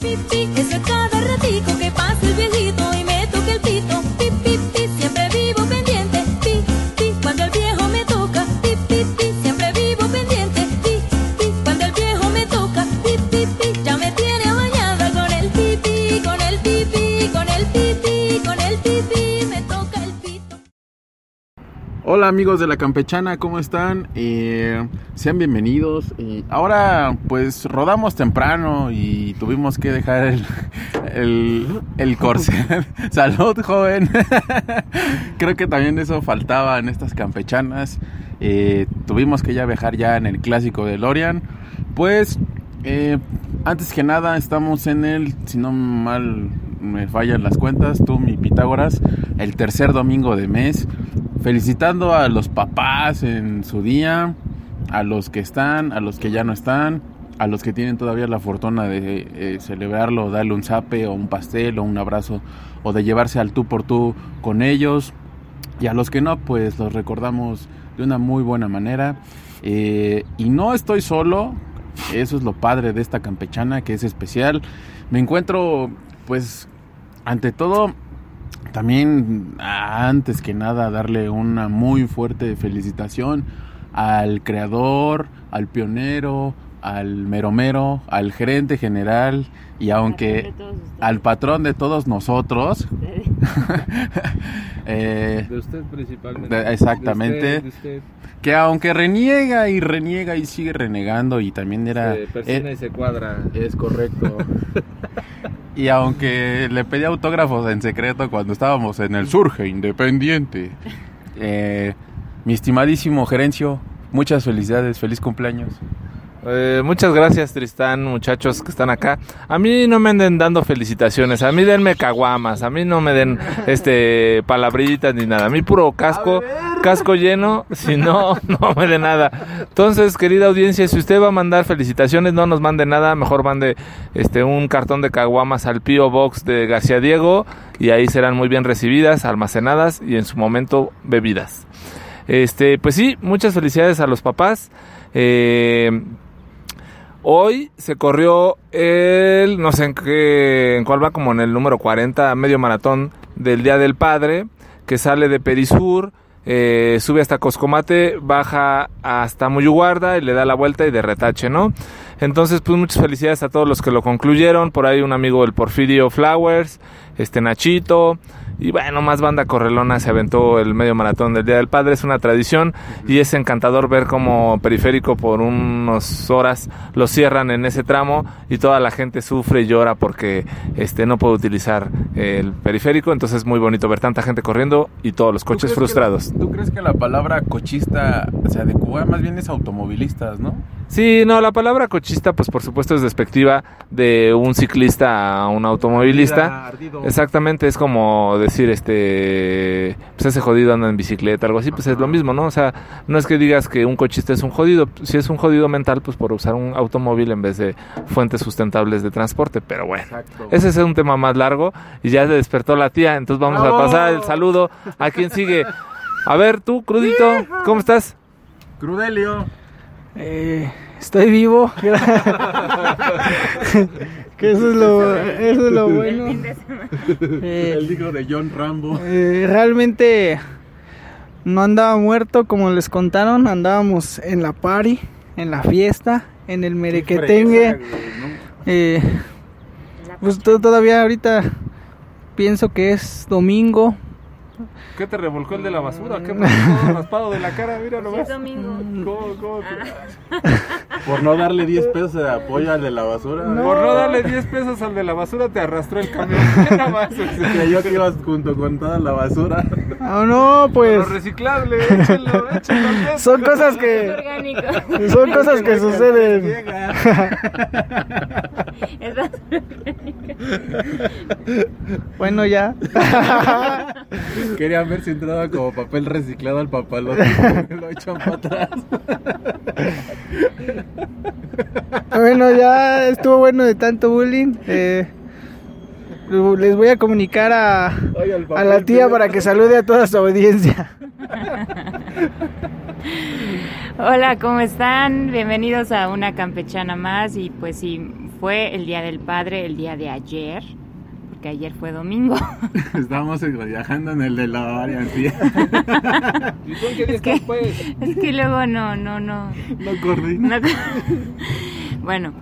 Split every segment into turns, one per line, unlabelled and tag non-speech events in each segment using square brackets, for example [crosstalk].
Pipi, eso cada ratico que pasa el viejito.
Hola amigos de la Campechana, ¿cómo están? Eh, sean bienvenidos. ahora pues rodamos temprano y tuvimos que dejar el, el, corset. [laughs] Salud joven. [laughs] Creo que también eso faltaba en estas campechanas. Eh, tuvimos que ya viajar ya en el clásico de Lorian. Pues eh, antes que nada estamos en el, si no mal me fallan las cuentas, tú mi Pitágoras, el tercer domingo de mes felicitando a los papás en su día, a los que están, a los que ya no están, a los que tienen todavía la fortuna de eh, celebrarlo, darle un zape o un pastel o un abrazo o de llevarse al tú por tú con ellos. Y a los que no, pues los recordamos de una muy buena manera. Eh, y no estoy solo, eso es lo padre de esta campechana que es especial. Me encuentro, pues, ante todo también, antes que nada, darle una muy fuerte felicitación al creador, al pionero, al meromero, al gerente general y aunque al patrón de todos nosotros. [laughs] [laughs]
Eh, de usted principalmente.
exactamente. Que aunque reniega y reniega y sigue renegando y también era...
Se persina y se cuadra.
Es correcto. [laughs] Y aunque le pedí autógrafos en secreto cuando estábamos en el Surge Independiente, eh, mi estimadísimo gerencio, muchas felicidades, feliz cumpleaños.
Eh, muchas gracias Tristán, muchachos que están acá. A mí no me anden dando felicitaciones, a mí denme caguamas, a mí no me den este palabritas ni nada. A mí puro casco, casco lleno, si no, [laughs] no me de nada. Entonces, querida audiencia, si usted va a mandar felicitaciones, no nos mande nada, mejor mande este un cartón de caguamas al Pio Box de García Diego y ahí serán muy bien recibidas, almacenadas y en su momento bebidas. Este, pues sí, muchas felicidades a los papás. Eh, Hoy se corrió el, no sé en qué, en cuál va, como en el número 40, medio maratón del Día del Padre, que sale de Perisur, eh, sube hasta Coscomate, baja hasta Muyuguarda y le da la vuelta y de retache, ¿no? Entonces, pues muchas felicidades a todos los que lo concluyeron. Por ahí un amigo del Porfirio Flowers, este Nachito, y bueno, más banda correlona se aventó el medio maratón del Día del Padre. Es una tradición y es encantador ver como periférico por unas horas lo cierran en ese tramo y toda la gente sufre y llora porque este no puede utilizar el periférico. Entonces es muy bonito ver tanta gente corriendo y todos los coches frustrados.
¿Tú crees que la palabra cochista se adecua? Más bien es automovilistas, ¿no?
Sí, no, la palabra cochista, pues por supuesto es despectiva de un ciclista a un automovilista. Exactamente, es como decir, este, pues ese jodido anda en bicicleta, algo así, pues es lo mismo, ¿no? O sea, no es que digas que un cochista es un jodido, si es un jodido mental, pues por usar un automóvil en vez de fuentes sustentables de transporte, pero bueno, ese es un tema más largo y ya se despertó la tía, entonces vamos a pasar el saludo a quien sigue. A ver, tú, Crudito, ¿cómo estás?
Crudelio.
Eh, estoy vivo. [laughs] que eso es lo, eso es lo bueno.
Eh, el hijo de John Rambo.
Eh, realmente no andaba muerto como les contaron, andábamos en la party, en la fiesta, en el merequetengue. Eh, pues todavía ahorita pienso que es domingo,
¿Qué te revolcó el de la basura? ¿Qué pasó? raspado de la cara? Mira
nomás. Es domingo.
¿Cómo, cómo
ah. Por no darle 10 pesos de apoyo al de la basura.
Por no darle 10 pesos al de la basura te arrastró el camión. [laughs] Nada más.
Creyó que ibas junto con toda la basura. [laughs]
Ah, no, pues.
Lo reciclable, échalo, échalo. [laughs]
Son cosas que.
orgánico.
Son cosas que suceden. Bueno, ya.
Querían ver si entraba como papel reciclado al papalote. [laughs] Lo echan para atrás.
Bueno, ya estuvo bueno de tanto bullying. Eh, les voy a comunicar a, a la tía para que salude a toda su audiencia.
Hola, ¿cómo están? Bienvenidos a una campechana más y pues sí, fue el Día del Padre el día de ayer, porque ayer fue domingo. [laughs]
Estamos viajando en el de la área, tía.
¿Y tú en qué
Es que-
pues?
es que luego no, no, no.
No coordina.
no- [laughs] bueno,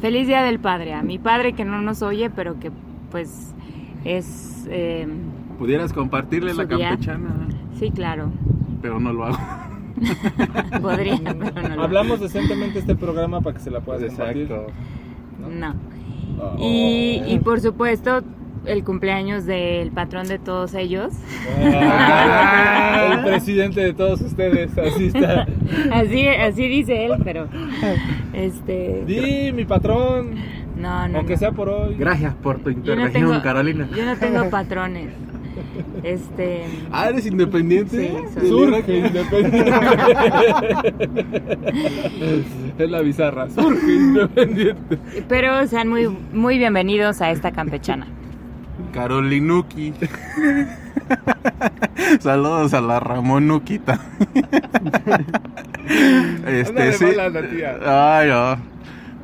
feliz Día del Padre a mi padre que no nos oye, pero que pues es... eh,
Pudieras compartirle la
día.
campechana,
sí, claro,
pero no lo hago. [laughs]
podría, pero no. lo-
Hablamos decentemente este programa para que se la puedas compartir.
No. Y, y por supuesto, el cumpleaños del patrón de todos ellos.
Ah, el [laughs] presidente de todos ustedes, así está.
Así, así dice él, pero este
Di, mi patrón,
no, no.
aunque
no.
sea por hoy.
Gracias por tu
Yo no
intervención,
tengo-
Carolina.
Yo no tengo [laughs] patrones. Este
Ah, ¿eres independiente?
Sí, soy-
Surge independiente. [laughs] es la bizarra. Surge independiente.
pero sean muy muy bienvenidos a esta campechana.
Carolinuki. [laughs] Saludos a la Ramonuquita. este,
Ándale,
sí.
mala la tía.
Ay, no.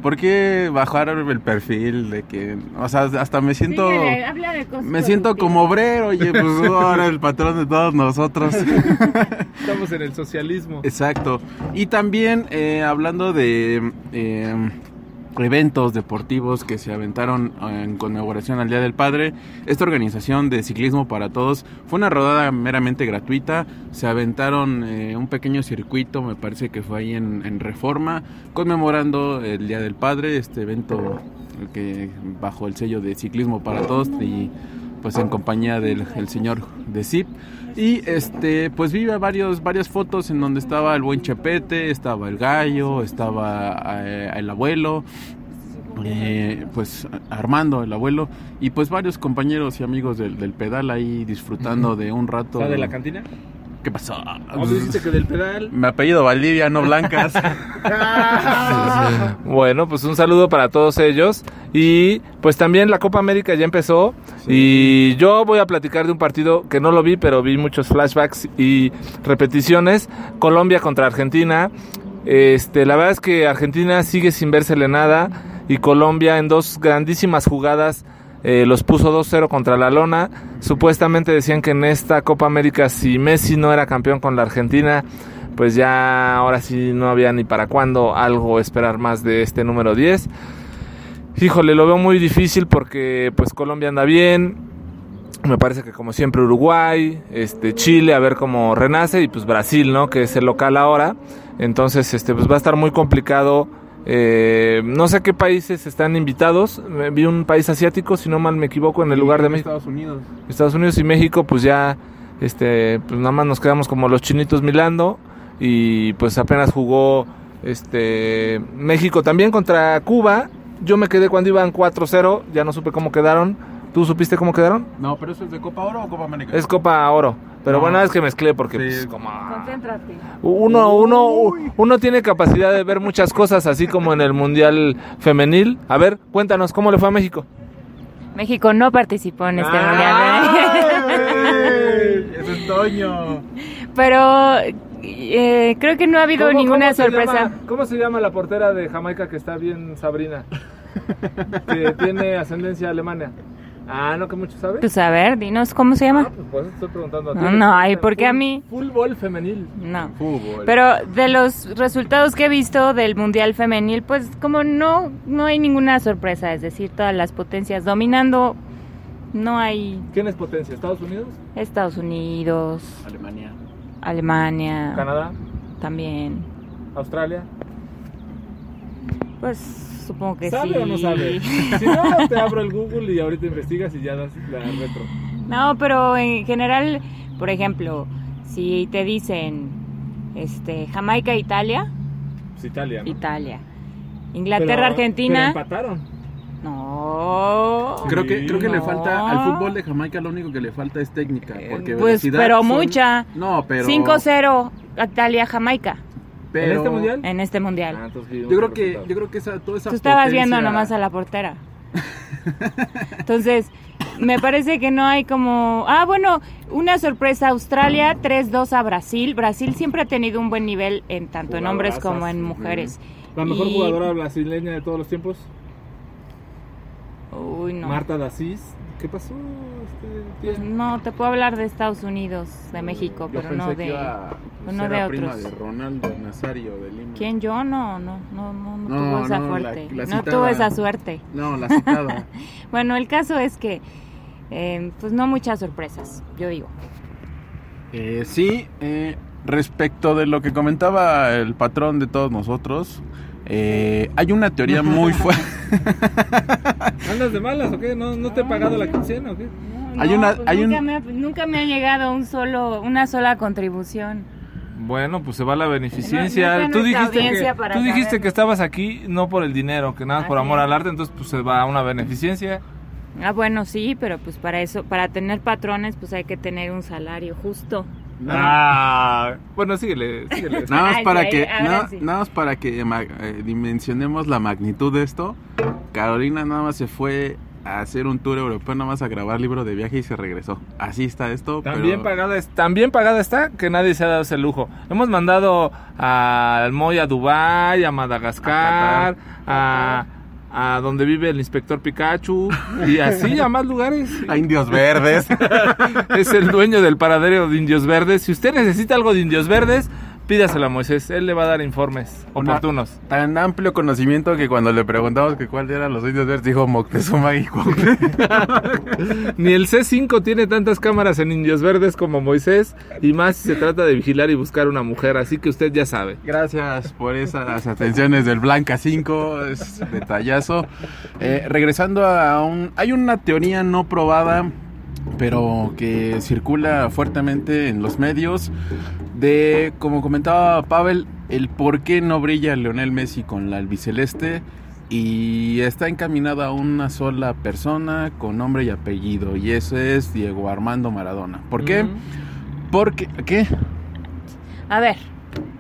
¿Por qué bajaron el perfil de que, o sea, hasta me siento,
Síguele, habla de cosas
me siento como obrero, oye, pues [laughs] ahora el patrón de todos nosotros. [laughs]
Estamos en el socialismo.
Exacto. Y también eh, hablando de eh, eventos deportivos que se aventaron en conmemoración al Día del Padre, esta organización de Ciclismo para Todos fue una rodada meramente gratuita. Se aventaron eh, un pequeño circuito, me parece que fue ahí en, en Reforma, conmemorando el Día del Padre, este evento que bajo el sello de Ciclismo para Todos y pues en compañía del el señor de Zip. Y este, pues vi varios, varias fotos en donde estaba el buen Chepete, estaba el gallo, estaba eh, el abuelo, eh, pues Armando, el abuelo, y pues varios compañeros y amigos del, del pedal ahí disfrutando de un rato.
¿La de la cantina?
¿Qué pasó?
¿O me dijiste que del pedal?
Me apellido Valdivia, no Blancas. [laughs]
Bueno, pues un saludo para todos ellos. Y pues también la Copa América ya empezó. Y yo voy a platicar de un partido que no lo vi, pero vi muchos flashbacks y repeticiones. Colombia contra Argentina. Este, la verdad es que Argentina sigue sin vérsele nada. Y Colombia en dos grandísimas jugadas eh, los puso 2-0 contra la lona. Supuestamente decían que en esta Copa América, si Messi no era campeón con la Argentina, pues ya ahora sí no había ni para cuándo algo esperar más de este número 10. Híjole, lo veo muy difícil porque pues Colombia anda bien. Me parece que como siempre Uruguay, este Chile a ver cómo renace y pues Brasil, ¿no? Que es el local ahora. Entonces, este pues va a estar muy complicado. Eh, no sé qué países están invitados. Me- Vi un país asiático, si no mal me equivoco, en el lugar de México.
Estados Unidos.
Estados Unidos y México, pues ya, este, pues nada más nos quedamos como los chinitos milando y pues apenas jugó, este, México también contra Cuba. Yo me quedé cuando iban 4-0, ya no supe cómo quedaron. ¿Tú supiste cómo quedaron?
No, pero eso es de Copa Oro o Copa América.
Es Copa Oro. Pero
No.
bueno, es que mezclé porque
Sí.
pues, como
Concéntrate.
uno, uno, uno tiene capacidad de ver muchas cosas, así como en el Mundial Femenil. A ver, cuéntanos, ¿cómo le fue a México?
México no participó en este mundial. [laughs]
Es Toño.
Pero eh, creo que no ha habido
¿Cómo-
ninguna
cómo se
sorpresa.
llama- ¿Cómo se llama la portera de Jamaica que está bien Sabrina? que [laughs] tiene ascendencia alemana. Ah, no, que mucho sabe.
Pues a ver, dinos cómo se
Ah,
llama.
pues por eso estoy preguntando a ti.
No, no, ay, ¿por qué a mí?
Fútbol femenil.
No.
Fútbol.
Pero de los resultados que he visto del Mundial Femenil, pues como no, no hay ninguna sorpresa, es decir, todas las potencias dominando, no hay
¿Quién es potencia? ¿Estados Unidos?
Estados Unidos,
Alemania.
Alemania,
¿Canadá?
también,
¿Australia?
pues supongo que
¿Sabe
sí.
o no sabe? [laughs] si no, te abro el Google y ahorita investigas y ya das la retro.
No, pero en general, por ejemplo, si te dicen este Jamaica, Italia,
Es Italia, ¿no?
Italia. Inglaterra,
Pero-
Argentina.
pero empataron.
No.
Creo que, creo que le falta al fútbol de Jamaica lo único que le falta es técnica. Porque
Pues,
velocidad
pero
son-
mucha.
No, pero.
5-0 Italia, Jamaica
pero-
¿En este mundial?
en este
Ah,
mundial.
vimos
Yo creo que, yo creo que esa, toda esa
Tú estabas
potencia-
viendo nomás a la portera. [laughs] Entonces, me parece que no hay como... Ah, bueno, una sorpresa, Australia 3-2 a Brasil. Brasil siempre ha tenido un buen nivel en tanto en hombres como en mujeres.
La mejor
Y-
jugadora brasileña de todos los tiempos,
Uy, no.
Marta Dasís. ¿Qué pasó?
Pues no, te puedo hablar de Estados Unidos, de México,
Yo
pero
pensé
no
que
de...
iba
pues no de
prima
otros.
de Ronaldo Nazario de Lima.
¿Quién yo? No, no, no, no, no,
No,
tuvo esa
no, la-
suerte.
la
no
citada.
tuvo esa suerte.
No, la citada. [laughs]
Bueno, el caso es que, eh, pues no muchas sorpresas, yo digo.
Eh, sí, eh, respecto de lo que comentaba el patrón de todos nosotros, eh, hay una teoría muy [laughs] fuerte.
¿Andas de malas o qué? ¿No, no te he pagado la quincena o qué?
Hay
no,
una-
pues
hay
nunca,
un-
me ha, nunca me ha llegado un solo, una sola contribución.
Bueno, pues se va la beneficencia.
No- no está
tú dijiste, que, tú dijiste que estabas aquí no por el dinero, que nada más por amor
es.
al arte, entonces pues se va a una beneficencia.
Ah, bueno, sí, pero pues para eso, para tener patrones, pues hay que tener un salario justo.
Ah, bueno, síguele, síguele. [laughs]
Nada más para que, nada, más para que eh, dimensionemos la magnitud de esto. Carolina nada más se fue a hacer un tour europeo, nada más a grabar libro de viaje y se regresó. Así está esto.
También
pero-
pagada, es, también pagada está que nadie se ha dado ese lujo. Hemos mandado al Moy a Dubai, a Madagascar, a, a donde vive el inspector Pikachu y así a más lugares.
a indios verdes. [laughs]
Es el dueño del paradero de Indios Verdes. Si usted necesita algo de Indios Verdes, pídaselo a Moisés. Él le va a dar informes
Una-
oportunos.
Tan amplio conocimiento que cuando le preguntamos que cuáles eran los indios verdes, dijo Moctezuma y. [laughs]
Ni el C5 tiene tantas cámaras en Indios Verdes como Moisés, y más si se trata de vigilar y buscar una mujer, así que usted ya sabe.
Gracias por esas atenciones del Blanca 5, es detallazo. Eh, regresando a un... Hay una teoría no probada, pero que circula fuertemente en los medios, de, como comentaba Pavel, el por qué no brilla Leonel Messi con la albiceleste y está encaminada a una sola persona con nombre y apellido, y eso es Diego Armando Maradona. ¿Por qué?
Ujú.
Porque... ¿Qué?
A ver.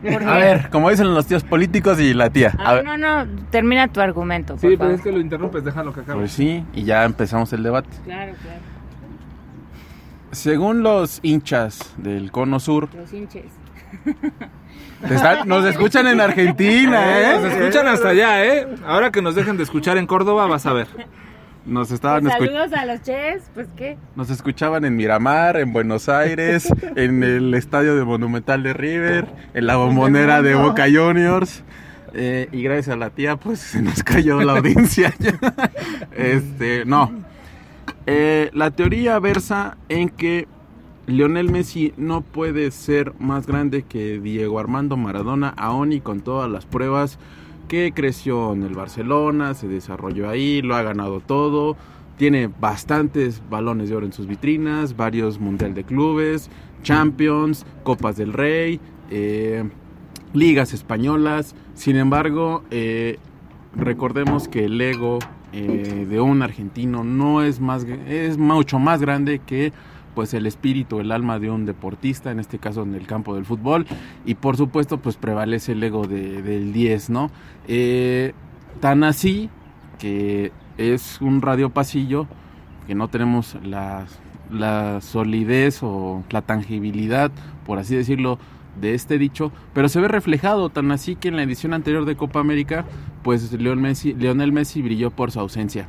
¿por
A ver, como dicen los tíos políticos y la tía.
Ah,
A ver.
no, no, termina tu argumento, por
Sí, pero es que lo interrumpes, déjalo que acabe.
Pues sí, y ya empezamos el debate.
Claro, claro.
Según los hinchas del Cono Sur,
Los hinches.
están- nos escuchan en Argentina, [laughs]
Nos
¿eh?
escuchan hasta allá, ¿eh? Ahora que nos dejen de escuchar en Córdoba, vas a ver.
Nos estaban escu-
Saludos a los ches, pues qué.
nos escuchaban en Miramar, en Buenos Aires, [laughs] en el estadio de Monumental de River, en la bombonera de Boca Juniors. eh, y gracias a la tía, pues se nos cayó la audiencia. [laughs] este, no. Eh, la teoría versa en que Lionel Messi no puede ser más grande que Diego Armando Maradona, aún y con todas las pruebas que creció en el Barcelona, se desarrolló ahí, lo ha ganado todo, tiene bastantes balones de oro en sus vitrinas, varios Mundial de Clubes, Champions, Copas del Rey, eh, ligas españolas. Sin embargo, eh, recordemos que el ego eh, de un argentino no es más es mucho más grande que pues el espíritu, el alma de un deportista, en este caso en el campo del fútbol, y por supuesto pues prevalece el ego de- del 10, ¿no? Eh, tan así que es un radio pasillo que no tenemos la, la solidez o la tangibilidad, por así decirlo, de este dicho, pero se ve reflejado tan así que en la edición anterior de Copa América, pues Leon Messi, Lionel Messi brilló por su ausencia.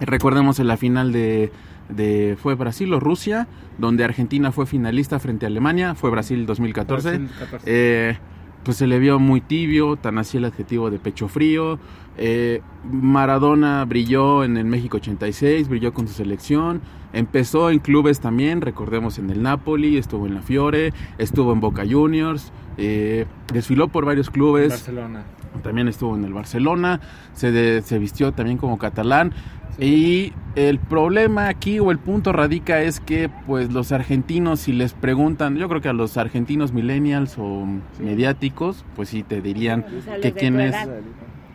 Recordemos en la final de, de fue Brasil o Rusia, donde Argentina fue finalista frente a Alemania, fue Brasil 2014.
Brasil, 14.
Eh, pues se le vio muy tibio, tan así el adjetivo de pecho frío. Eh, Maradona brilló en el México 86, brilló con su selección, empezó en clubes también, recordemos en el Napoli, estuvo en la Fiore, estuvo en Boca Juniors, eh, desfiló por varios clubes.
Barcelona.
También estuvo en el Barcelona, se, de- se vistió también como catalán. Y el problema aquí o el punto radica es que pues los argentinos si les preguntan, yo creo que a los argentinos millennials o mediáticos, pues sí te dirían que quién es.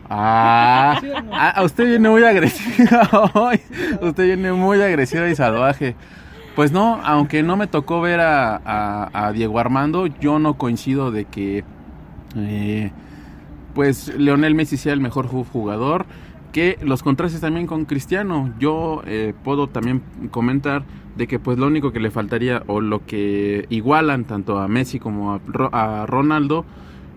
Ah, ah, usted viene muy agresiva [laughs] hoy. Usted viene muy agresiva y salvaje. Pues no, aunque no me tocó ver a, a- a Diego Armando, yo no coincido de que eh, pues Leonel Messi sea el mejor ju- jugador. Que los contrastes también con Cristiano. Yo eh, puedo también comentar de que pues lo único que le faltaría o lo que igualan tanto a Messi como a Ronaldo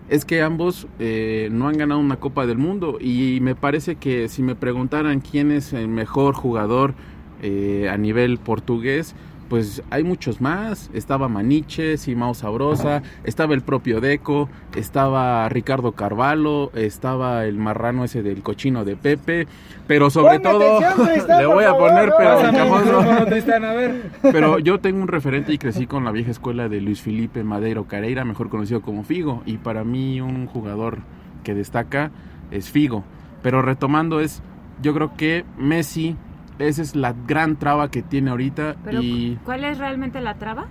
es que ambos eh, no han ganado una Copa del Mundo. Y me parece que si me preguntaran quién es el mejor jugador eh, a nivel portugués, pues hay muchos más. Estaba Maniche, Simao Sabrosa, estaba el propio Deco, estaba Ricardo Carvalho, estaba el marrano ese del cochino de Pepe, pero sobre
Ponme
todo
atención, [laughs]
le voy a poner, pero no.
Tristán, a ver. [laughs]
Pero yo tengo un referente y crecí con la vieja escuela de Luis Felipe Madeiro Careira, mejor conocido como Figo. Y para mí un jugador que destaca es Figo. Pero retomando es, yo creo que Messi, esa es la gran traba que tiene ahorita.
Pero,
y
¿cuál es realmente la traba?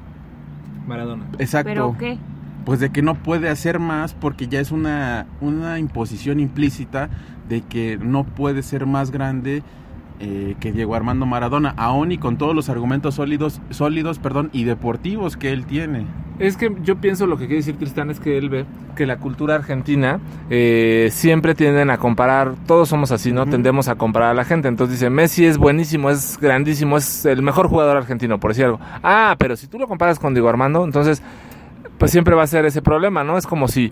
Maradona.
exacto.
¿Pero qué?
Pues de que no puede hacer más porque ya es una, una imposición implícita de que no puede ser más grande eh, que Diego Armando Maradona, aún y con todos los argumentos sólidos, sólidos perdón, y deportivos que él tiene.
Es que yo pienso lo que quiere decir Tristán es que él ve que la cultura argentina eh, siempre tienden a comparar, todos somos así, ¿no? Tendemos a comparar a la gente. Entonces dice, Messi es buenísimo, es grandísimo, es el mejor jugador argentino, por decir algo. Ah, pero si tú lo comparas con Diego Armando, entonces pues siempre va a ser ese problema, ¿no? Es como si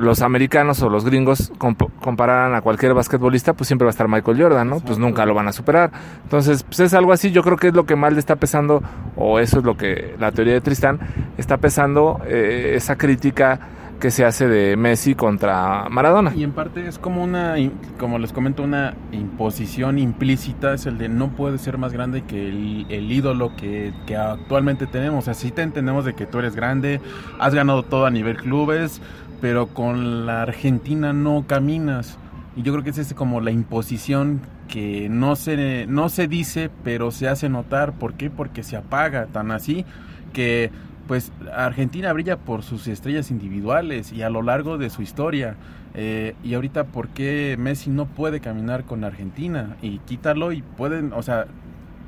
los americanos o los gringos comp- compararan a cualquier basquetbolista, pues siempre va a estar Michael Jordan, ¿no? Pues nunca lo van a superar. Entonces, pues es algo así, yo creo que es lo que más le está pesando, o eso es lo que la teoría de Tristán está pesando, eh, esa crítica que se hace de Messi contra Maradona.
Y en parte es como una, como les comento, una imposición implícita, es el de no puede ser más grande que el, el ídolo que, que actualmente tenemos. Así te entendemos de que tú eres grande, has ganado todo a nivel clubes, pero con la Argentina no caminas. Y yo creo que es como la imposición que no se, no se dice, pero se hace notar. ¿Por qué? Porque se apaga tan así que pues Argentina brilla por sus estrellas individuales y a lo largo de su historia. Eh, y ahorita, ¿por qué Messi no puede caminar con Argentina? Y quítalo y pueden, o sea,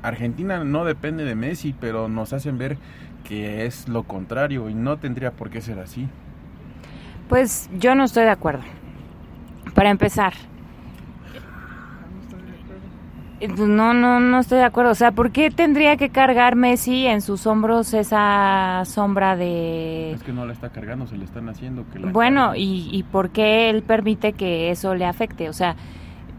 Argentina no depende de Messi, pero nos hacen ver que es lo contrario y no tendría por qué ser así.
Pues yo no estoy de acuerdo. Para empezar. No, no, no estoy de acuerdo. O sea, ¿por qué tendría que cargar Messi en sus hombros esa sombra de...
Es que no la está cargando, se le están haciendo que la
Bueno, y, y por qué él permite que eso le afecte? O sea,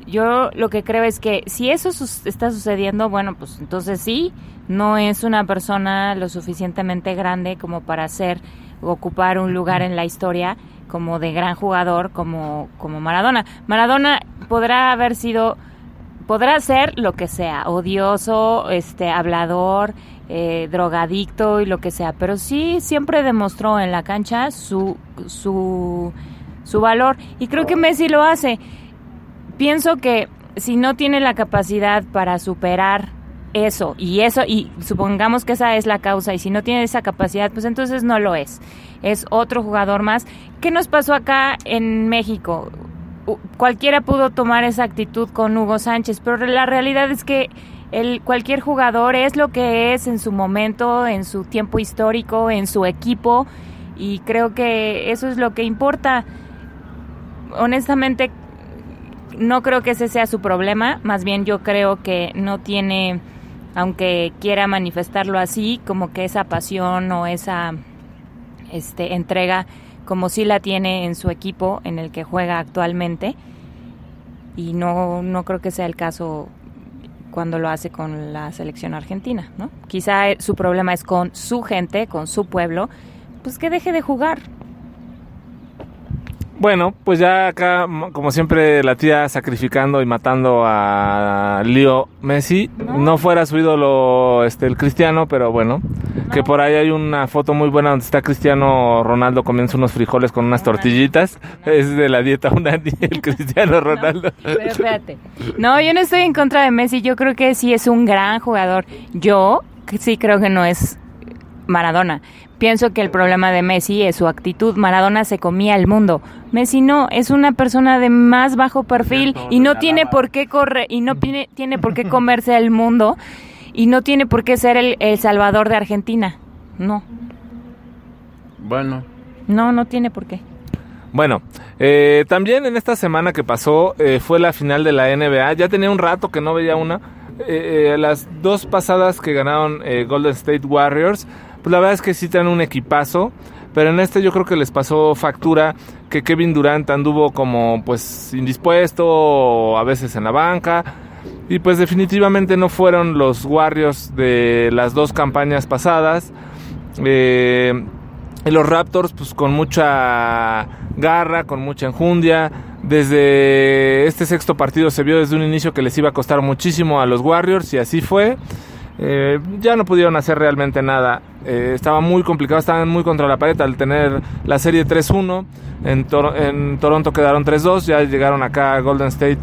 yo lo que creo es que si eso sus- está sucediendo, bueno, pues entonces sí, no es una persona lo suficientemente grande como para ser ocupar un lugar en la historia como de gran jugador como como Maradona. Maradona podrá haber sido podrá ser lo que sea, odioso, este hablador, eh, drogadicto y lo que sea, pero sí siempre demostró en la cancha su su su valor y creo que Messi lo hace. Pienso que si no tiene la capacidad para superar eso y eso y supongamos que esa es la causa y si no tiene esa capacidad pues entonces no lo es. Es otro jugador más. ¿qué nos pasó acá en México? Cualquiera pudo tomar esa actitud con Hugo Sánchez pero la realidad es que el, cualquier jugador es lo que es en su momento, en su tiempo histórico, en su equipo y creo que eso es lo que importa. Honestamente no creo que ese sea su problema, más bien yo creo que no tiene, aunque quiera manifestarlo así, como que esa pasión o esa este, entrega como sí la tiene en su equipo en el que juega actualmente y no, no creo que sea el caso cuando lo hace con la selección argentina, ¿no? Quizá eh, su problema es con su gente, con su pueblo, pues que deje de jugar.
Bueno, pues ya acá, como siempre, la tía sacrificando y matando a Leo Messi. No, fuera su ídolo este, el Cristiano, pero bueno. Que por ahí hay una foto muy buena donde está Cristiano Ronaldo comiendo unos frijoles con unas tortillitas. Es de la dieta Unani, [laughs] el [laughs] Cristiano Ronaldo.
Pero espérate. No, yo no estoy en contra de Messi. Yo creo que sí es un gran jugador. Yo sí creo que no es Maradona. Pienso que el problema de Messi es su actitud. Maradona se comía el mundo. Messi no, es una persona de más bajo perfil y no tiene por qué correr y no tiene, tiene por qué comerse el mundo y no tiene por qué ser el, el salvador de Argentina. No,
Bueno,
no, no tiene por qué.
Bueno, eh, también en esta semana que pasó eh, fue la final de la NBA. Ya tenía un rato que no veía una. Eh, eh, las dos pasadas que ganaron eh, Golden State Warriors, pues la verdad es que sí traen un equipazo. Pero en este yo creo que les pasó factura que Kevin Durant anduvo como pues indispuesto, o a veces en la banca. Y pues definitivamente no fueron los Warriors de las dos campañas pasadas. Eh, y los Raptors, pues con mucha garra, con mucha enjundia. Desde este sexto partido se vio desde un inicio que les iba a costar muchísimo a los Warriors y así fue. Eh, ya no pudieron hacer realmente nada. Eh, estaba muy complicado, estaban muy contra la pared al tener la serie 3-1. En, Tor- en Toronto quedaron 3-2, ya llegaron acá a Golden State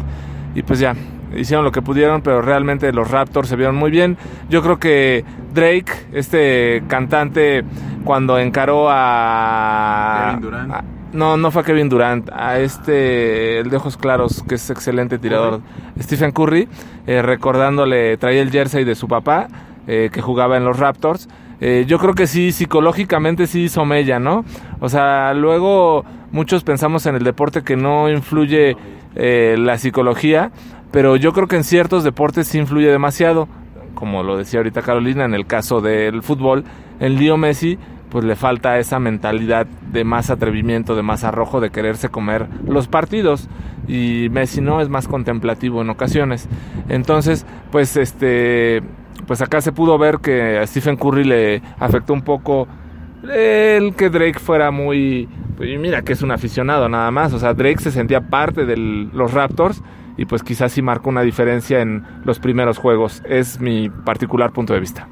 y pues ya, hicieron lo que pudieron, pero realmente los Raptors se vieron muy bien. Yo creo que Drake, este cantante, cuando encaró a...
Kevin Durant.
a- no, no fue a Kevin Durant, a este, el de ojos claros, que es excelente tirador, Stephen Curry, eh, recordándole, traía el jersey de su papá, eh, que jugaba en los Raptors. Eh, yo creo que sí, psicológicamente sí hizo mella, ¿no? O sea, luego muchos pensamos en el deporte que no influye eh, la psicología, pero yo creo que en ciertos deportes sí influye demasiado, como lo decía ahorita Carolina, en el caso del fútbol, el Leo Messi, pues le falta esa mentalidad de más atrevimiento, de más arrojo, de quererse comer los partidos. Y Messi no es más contemplativo en ocasiones. Entonces, pues este, pues acá se pudo ver que a Stephen Curry le afectó un poco el que Drake fuera muy, pues, mira que es un aficionado nada más. O sea, Drake se sentía parte de los Raptors y pues quizás sí marcó una diferencia en los primeros juegos. Es mi particular punto de vista.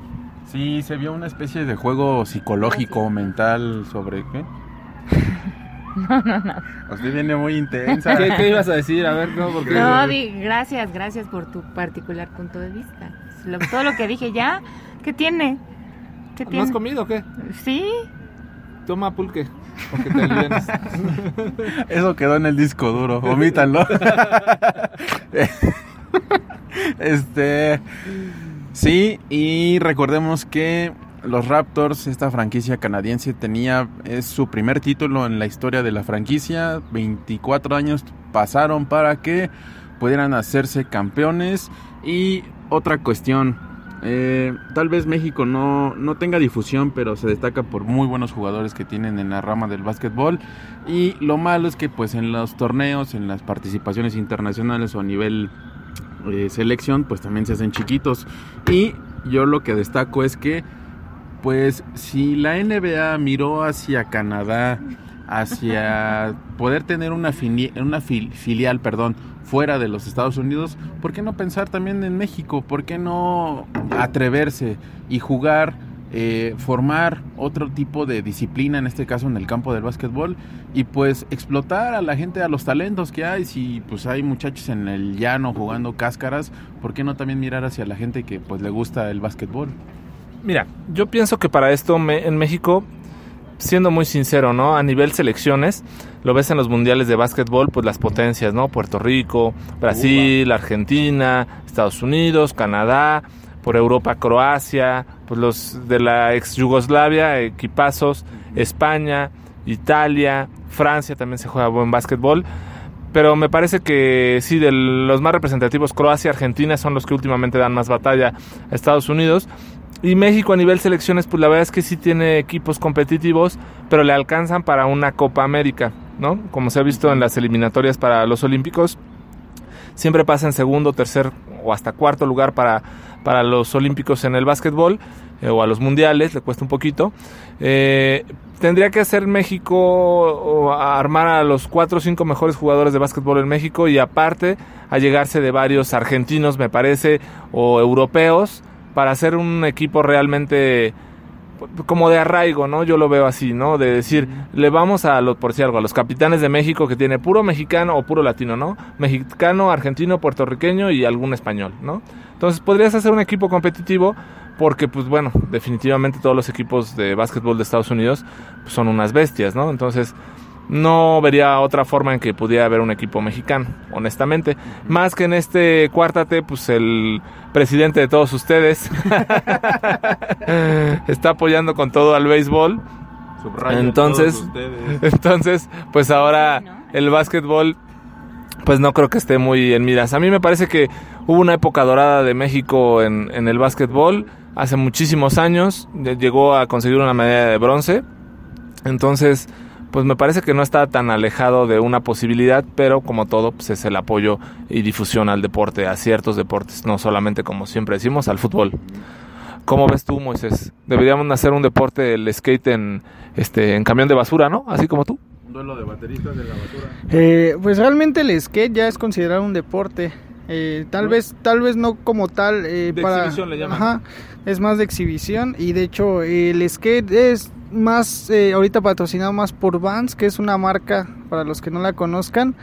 Sí, se vio una especie de juego psicológico, mental sobre qué. [laughs] No, no, no. Usted viene muy intensa.
ibas a decir? A ver, no, porque...
No, di, gracias, gracias por tu particular punto de vista. Lo- todo lo que dije ya, ¿qué tiene? ¿Qué
¿No
tiene?
has comido o qué?
Sí,
Toma pulque. Porque te alienes. [laughs]
Eso quedó en el disco duro, omítanlo. [laughs] este. Sí, y recordemos que los Raptors, esta franquicia canadiense, tenía es su primer título en la historia de la franquicia. 24 años pasaron para que pudieran hacerse campeones. Y otra cuestión, eh, tal vez México no, no tenga difusión, pero se destaca por muy buenos jugadores que tienen en la rama del básquetbol. Y lo malo es que pues en los torneos, en las participaciones internacionales o a nivel eh, selección, pues también se hacen chiquitos. Y yo lo que destaco es que pues si la NBA miró hacia Canadá, hacia poder tener una, filial, perdón, fuera de los Estados Unidos, ¿por qué no pensar también en México? ¿Por qué no atreverse y jugar, eh, formar otro tipo de disciplina, en este caso en el campo del básquetbol, y pues explotar a la gente, a los talentos que hay? Si pues hay muchachos en el llano jugando cáscaras, ¿por qué no también mirar hacia la gente que pues le gusta el básquetbol?
Mira, yo pienso que para esto me- en México, siendo muy sincero, ¿no? A nivel selecciones, lo ves en los mundiales de básquetbol, pues las potencias, ¿no? Puerto Rico, Brasil, Argentina, Estados Unidos, Canadá, por Europa, Croacia, pues los de la ex Yugoslavia, equipazos, España, Italia, Francia también se juega buen básquetbol. Pero me parece que sí, de los más representativos, Croacia, Argentina son los que últimamente dan más batalla a Estados Unidos. Y México a nivel selecciones, pues la verdad es que sí tiene equipos competitivos, pero le alcanzan para una Copa América, ¿no? Como se ha visto en las eliminatorias para los Olímpicos, siempre pasa en segundo, tercer o hasta cuarto lugar para, para los Olímpicos en el básquetbol eh, o a los mundiales, le cuesta un poquito. Eh, tendría que hacer México o armar a los cuatro o cinco mejores jugadores de básquetbol en México y aparte allegarse de varios argentinos, me parece, o europeos para hacer un equipo realmente como de arraigo, ¿no? Yo lo veo así, ¿no? De decir, le vamos a los, por si algo, a los capitanes de México que tiene puro mexicano o puro latino, ¿no? Mexicano, argentino, puertorriqueño y algún español, ¿no? Entonces podrías hacer un equipo competitivo porque, pues bueno, definitivamente todos los equipos de básquetbol de Estados Unidos pues, son unas bestias, ¿no? Entonces no vería otra forma en que pudiera haber un equipo mexicano, honestamente. Más que en este cuártate, pues el presidente de todos ustedes [laughs] está apoyando con todo al béisbol. entonces, entonces, pues ahora el básquetbol, pues no creo que esté muy en miras. A mí me parece que hubo una época dorada de México en, en el básquetbol hace muchísimos años. Llegó a conseguir una medalla de bronce. Entonces, pues me parece que no está tan alejado de una posibilidad, pero como todo, pues es el apoyo y difusión al deporte, a ciertos deportes, no solamente como siempre decimos, al fútbol. ¿Cómo ves tú, Moisés? Deberíamos hacer un deporte, el skate en, este, en camión de basura, ¿no? Así como tú.
Un duelo de bateristas de la basura.
Eh, pues realmente el skate ya es considerado un deporte. Eh, tal vez tal vez no como tal eh,
De
para
exhibición le llaman.
Ajá, es más de exhibición y de hecho el skate es más eh, ahorita patrocinado más por Vans que es una marca para los que no la conozcan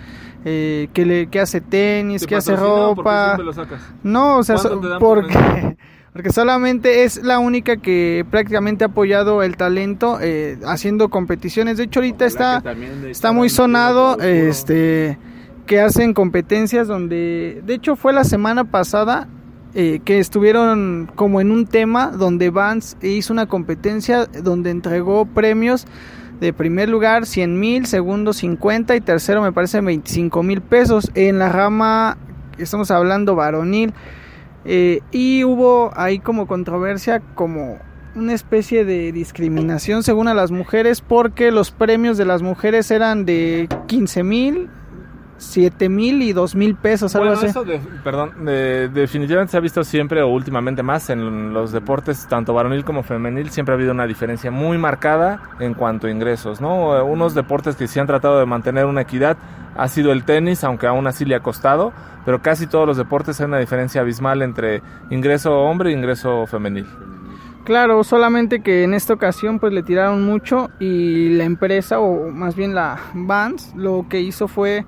eh, que le que hace tenis
¿Te
que hace ropa.
siempre lo sacas?
no o sea
¿Cuánto
so-
te dan por
porque [laughs] porque solamente es la única que prácticamente ha apoyado el talento eh, haciendo competiciones. De hecho ahorita está está muy sonado este que hacen competencias donde de hecho fue la semana pasada eh, que estuvieron como en un tema donde Vance hizo una competencia donde entregó premios de primer lugar 100 mil, segundo 50 y tercero me parece 25 mil pesos en la rama, estamos hablando varonil. Eh, y hubo ahí como controversia como una especie de discriminación según a las mujeres porque los premios de las mujeres eran de 15 mil, 7 mil y 2 mil pesos, algo
Bueno,
así.
eso de- perdón, de- definitivamente se ha visto siempre o últimamente más en los deportes, tanto varonil como femenil, siempre ha habido una diferencia muy marcada en cuanto a ingresos, ¿no? Unos deportes que sí han tratado de mantener una equidad ha sido el tenis, aunque aún así le ha costado, pero casi todos los deportes hay una diferencia abismal entre ingreso hombre e ingreso femenil.
Claro, solamente que en esta ocasión pues le tiraron mucho y la empresa o más bien la Vans lo que hizo fue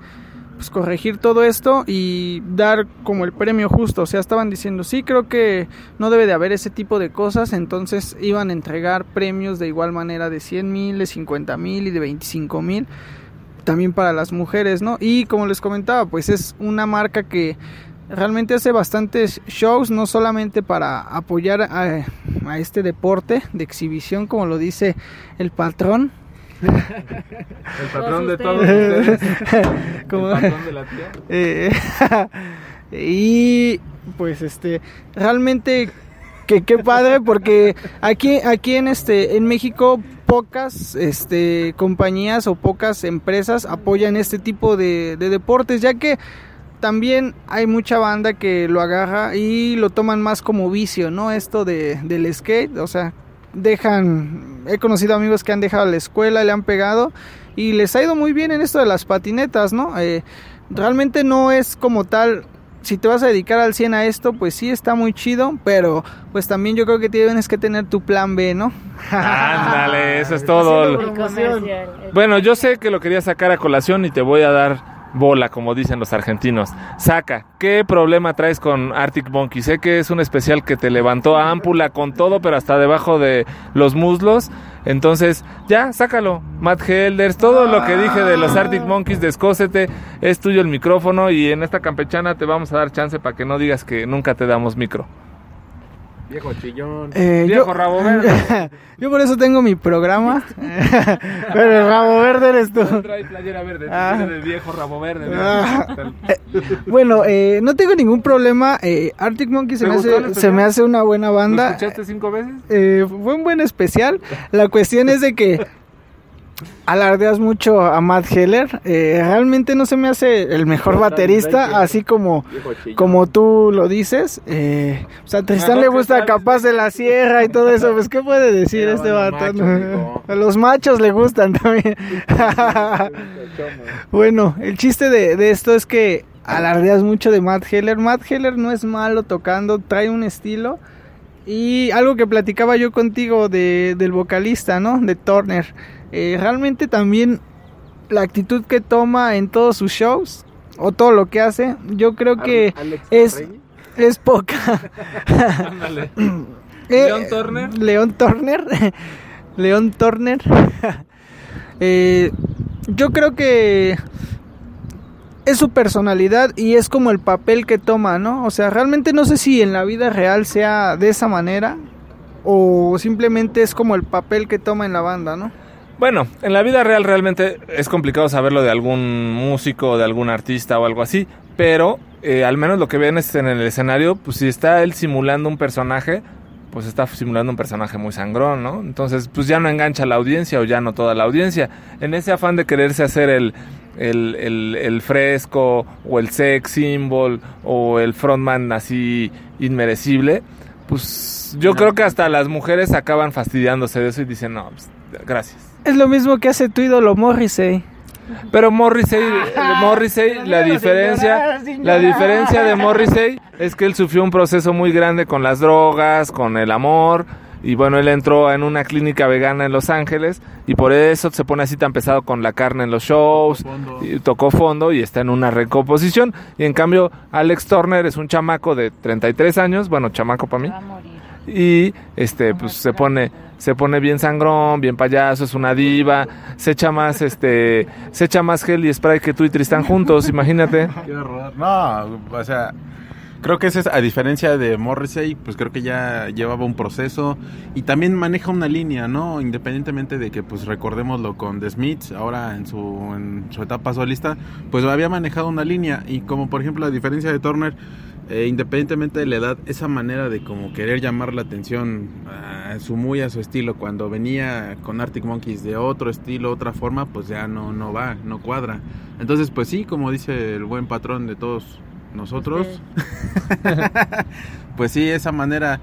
pues corregir todo esto y dar como el premio justo, o sea, estaban diciendo, "Sí, creo que no debe de haber ese tipo de cosas", entonces iban a entregar premios de igual manera de 100 mil, de 50 mil y de 25 mil también para las mujeres, ¿no? Y como les comentaba, pues es una marca que realmente hace bastantes shows, no solamente para apoyar a, a este deporte de exhibición, como lo dice el patrón,
El patrón de
Todos
ustedes,
Como- [laughs]
el patrón de la tía.
Eh, [laughs] y pues este realmente que qué padre porque aquí aquí en este en México pocas este compañías o pocas empresas apoyan este tipo de, de deportes ya que también hay mucha banda que lo agarra y lo toman más como vicio, ¿no? Esto de, del skate, o sea, dejan, he conocido amigos que han dejado la escuela, le han pegado y les ha ido muy bien en esto de las patinetas, ¿no? Eh, realmente no es como tal, si te vas a dedicar al 100 a esto, pues sí está muy chido, pero pues también yo creo que tienes que tener tu plan B, ¿no?
Ándale, eso es todo.
El comercial. El-
Bueno, yo sé que lo quería sacar a colación y te voy a dar bola, como dicen los argentinos. Saca, ¿qué problema traes con Arctic Monkey? Sé que es un especial que te levantó a ámpula con todo, pero hasta debajo de los muslos. Entonces, ya, sácalo. Matt Helders, todo lo que dije de los Arctic Monkeys, descósete, es tuyo el micrófono y en esta campechana te vamos a dar chance para que no digas que nunca te damos micro.
Viejo chillón.
Eh,
Viejo
yo,
rabo verde. [laughs]
yo por eso tengo mi programa, [laughs] pero el rabo verde eres tú.
Trae playera verde,
Ah.
de viejo rabo verde.
Ah. Bueno, eh, no tengo ningún problema. Eh, Arctic Monkey se
¿Te
me,
el
hace, se me hace una buena
¿Lo
banda.
escuchaste cinco veces?
Eh, fue un buen especial. La cuestión es de que alardeas mucho a Matt Heller. Eh, realmente no se me hace el mejor baterista, así como, como tú lo dices. Eh, o sea, Tristán le gusta capaz de la sierra y todo eso. Pues, ¿qué puede decir este vato? a [laughs] los machos le gustan también. [laughs] bueno, el chiste de, de esto es que alardeas mucho de Matt Heller. Matt Heller no es malo tocando, trae un estilo. Y algo que platicaba yo contigo de, del vocalista, ¿no? De Turner. Eh, realmente también la actitud que toma en todos sus shows o todo lo que hace, yo creo que es, es poca. [laughs]
Eh, León Turner.
León Turner. [laughs] León Turner. [laughs] Eh, yo creo que es su personalidad y es como el papel que toma, ¿no? O sea, realmente no sé si en la vida real sea de esa manera o simplemente es como el papel que toma en la banda, ¿no?
Bueno, en la vida real realmente es complicado saberlo de algún músico, de algún artista o algo así, pero eh, al menos lo que ven es en el escenario, pues si está él simulando un personaje, pues está simulando un personaje muy sangrón, ¿no? Entonces, pues ya no engancha a la audiencia o ya no toda la audiencia. En ese afán de quererse hacer el, el, el, fresco o el sex symbol o el frontman así inmerecible, pues yo creo que hasta las mujeres acaban fastidiándose de eso y dicen, no, pues, gracias.
Es lo mismo que hace tu ídolo Morrissey.
Pero Morrissey, [laughs] Morrissey, la diferencia, la diferencia de Morrissey es que él sufrió un proceso muy grande con las drogas, con el amor, y bueno, él entró en una clínica vegana en Los Ángeles y por eso se pone así tan pesado con la carne en los shows, y tocó fondo y está en una recomposición. Y en cambio, Alex Turner es un chamaco de 33 años, bueno, chamaco para mí. Y este pues se pone se pone bien sangrón, bien payaso, es una diva, se echa más este se echa más gel y spray que tú y Tristan juntos, imagínate. [laughs]
No, o sea, Creo que ese es, a diferencia de Morrissey, pues creo que ya llevaba un proceso y también maneja una línea, ¿no? Independientemente de que, pues recordémoslo con The Smiths, ahora en su, en su etapa solista, pues había manejado una línea y como por ejemplo la diferencia de Turner, eh, independientemente de la edad, esa manera de como querer llamar la atención a su muy a su estilo, cuando venía con Arctic Monkeys de otro estilo, otra forma, pues ya no, no va, no cuadra. Entonces, pues sí, como dice el buen patrón de todos nosotros, [laughs] pues sí, esa manera,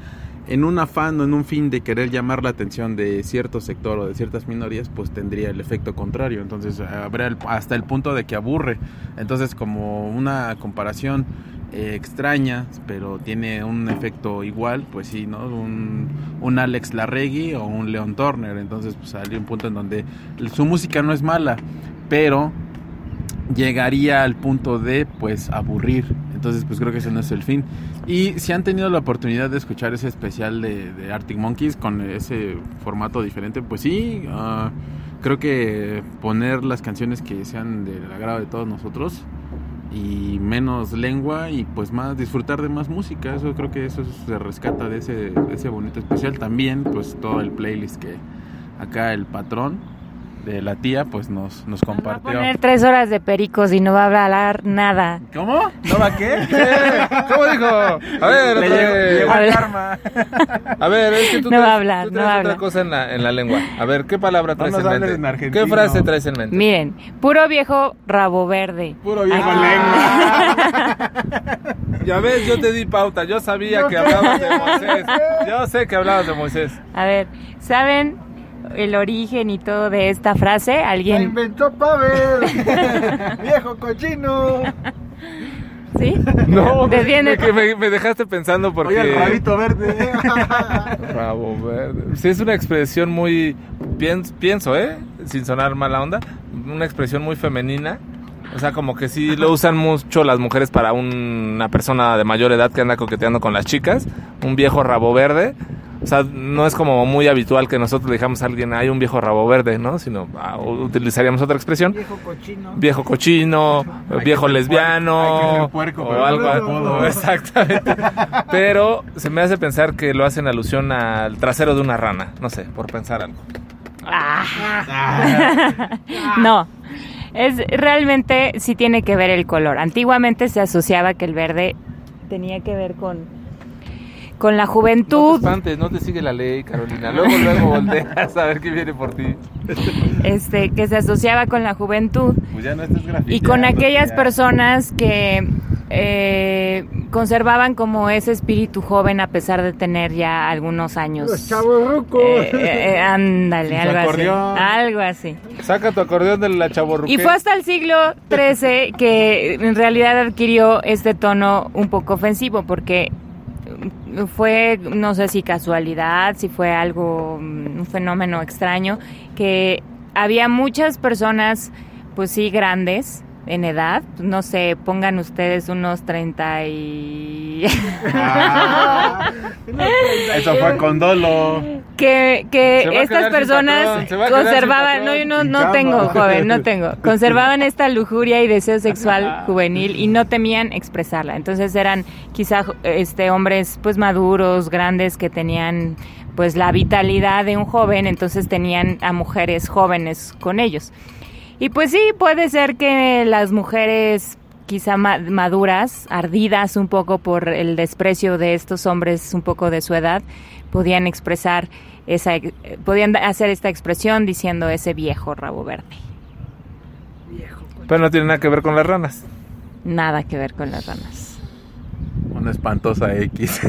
en un afán o en un fin de querer llamar la atención de cierto sector o de ciertas minorías, pues tendría el efecto contrario. Entonces, habrá hasta el punto de que aburre. Entonces, como una comparación eh, extraña, pero tiene un efecto igual, pues sí, ¿no? Un, un Alex Larregui o un Leon Turner. Entonces, pues un punto en donde su música no es mala, pero llegaría al punto de pues aburrir. Entonces pues creo que ese no es el fin. Y si han tenido la oportunidad de escuchar ese especial de, Arctic Monkeys con ese formato diferente, pues sí, ah, creo que poner las canciones que sean del agrado de todos nosotros y menos lengua y pues más disfrutar de más música, eso creo que eso se rescata de ese, de ese bonito especial. También pues todo el playlist que acá el patrón de la tía, pues nos, nos compartió.
Va a poner tres horas de pericos y no va a hablar nada.
¿Cómo? ¿No va qué?
¿Cómo dijo? A ver,
Le llegó,
a
ver. karma.
A ver, es que tú [laughs]
no
traes,
va a hablar,
tú
no
traes
va a
otra
hablar.
cosa en la, en la lengua. A ver, ¿qué palabra traes
nos
en
hables
mente?
en argentino.
¿Qué frase traes en mente?
Miren, puro viejo rabo verde.
Puro viejo
Aquí.
lengua. [laughs]
Ya ves, yo te di pauta. Yo sabía que hablabas de Moisés. Yo sé que hablabas de Moisés.
A ver, ¿saben el origen y todo de esta frase?
La
¿Alguien?
inventó Pavel. [laughs] Viejo cochino.
¿Sí?
No, me, me- me- me dejaste pensando porque...
Oye, el rabito verde. [laughs]
Rabo verde. Sí, es una expresión muy. piens- pienso, ¿eh? Sin sonar mala onda. Una expresión muy femenina. O sea, como que sí lo usan mucho las mujeres para un- una persona de mayor edad que anda coqueteando con las chicas. Un viejo rabo verde. O sea, no es como muy habitual que nosotros le digamos a alguien, hay un viejo rabo verde, ¿no? Sino ah, utilizaríamos otra expresión.
Viejo cochino.
Viejo cochino,
Hay
viejo lesbiano,
puerco, hay que ser puerco,
o
pero
algo
no.
Exactamente. Pero se me hace pensar que lo hacen alusión al trasero de una rana. No sé, por pensar algo.
Ah. [laughs] no. Es realmente sí tiene que ver el color. Antiguamente se asociaba que el verde tenía que ver con con la
No
juventud,
te espantes, no te sigue la ley, Carolina. Luego, luego volteas a ver qué viene por ti.
este, que se asociaba con la juventud
Pues ya no estés
y con aquellas
ya.
personas que eh, conservaban como ese espíritu joven a pesar de tener ya algunos años.
Los chavos rucos.
Eh, eh, eh, ándale, algo así. Algo así.
Saca tu acordeón de la chaborruquera.
Y fue hasta el siglo XIII que en realidad adquirió este tono un poco ofensivo, porque fue, no sé si casualidad, si fue algo, mm, un fenómeno extraño, que había muchas personas, pues sí, grandes en edad, no sé, pongan ustedes unos 30 y...
Ah, eso fue con dolo.
que, que estas personas conservaban, no, yo no, no tengo, joven, no tengo, conservaban esta lujuria y deseo sexual [laughs] juvenil y no temían expresarla. Entonces eran quizá este hombres pues maduros, grandes que tenían pues la vitalidad de un joven, entonces tenían a mujeres jóvenes con ellos. Y pues sí, puede ser que las mujeres quizá ma- maduras, ardidas un poco por el desprecio de estos hombres un poco de su edad, podían expresar esa, podían hacer esta expresión diciendo ese viejo rabo verde.
Pero no tiene nada que ver con las ranas.
Nada que ver con las ranas.
Una espantosa X.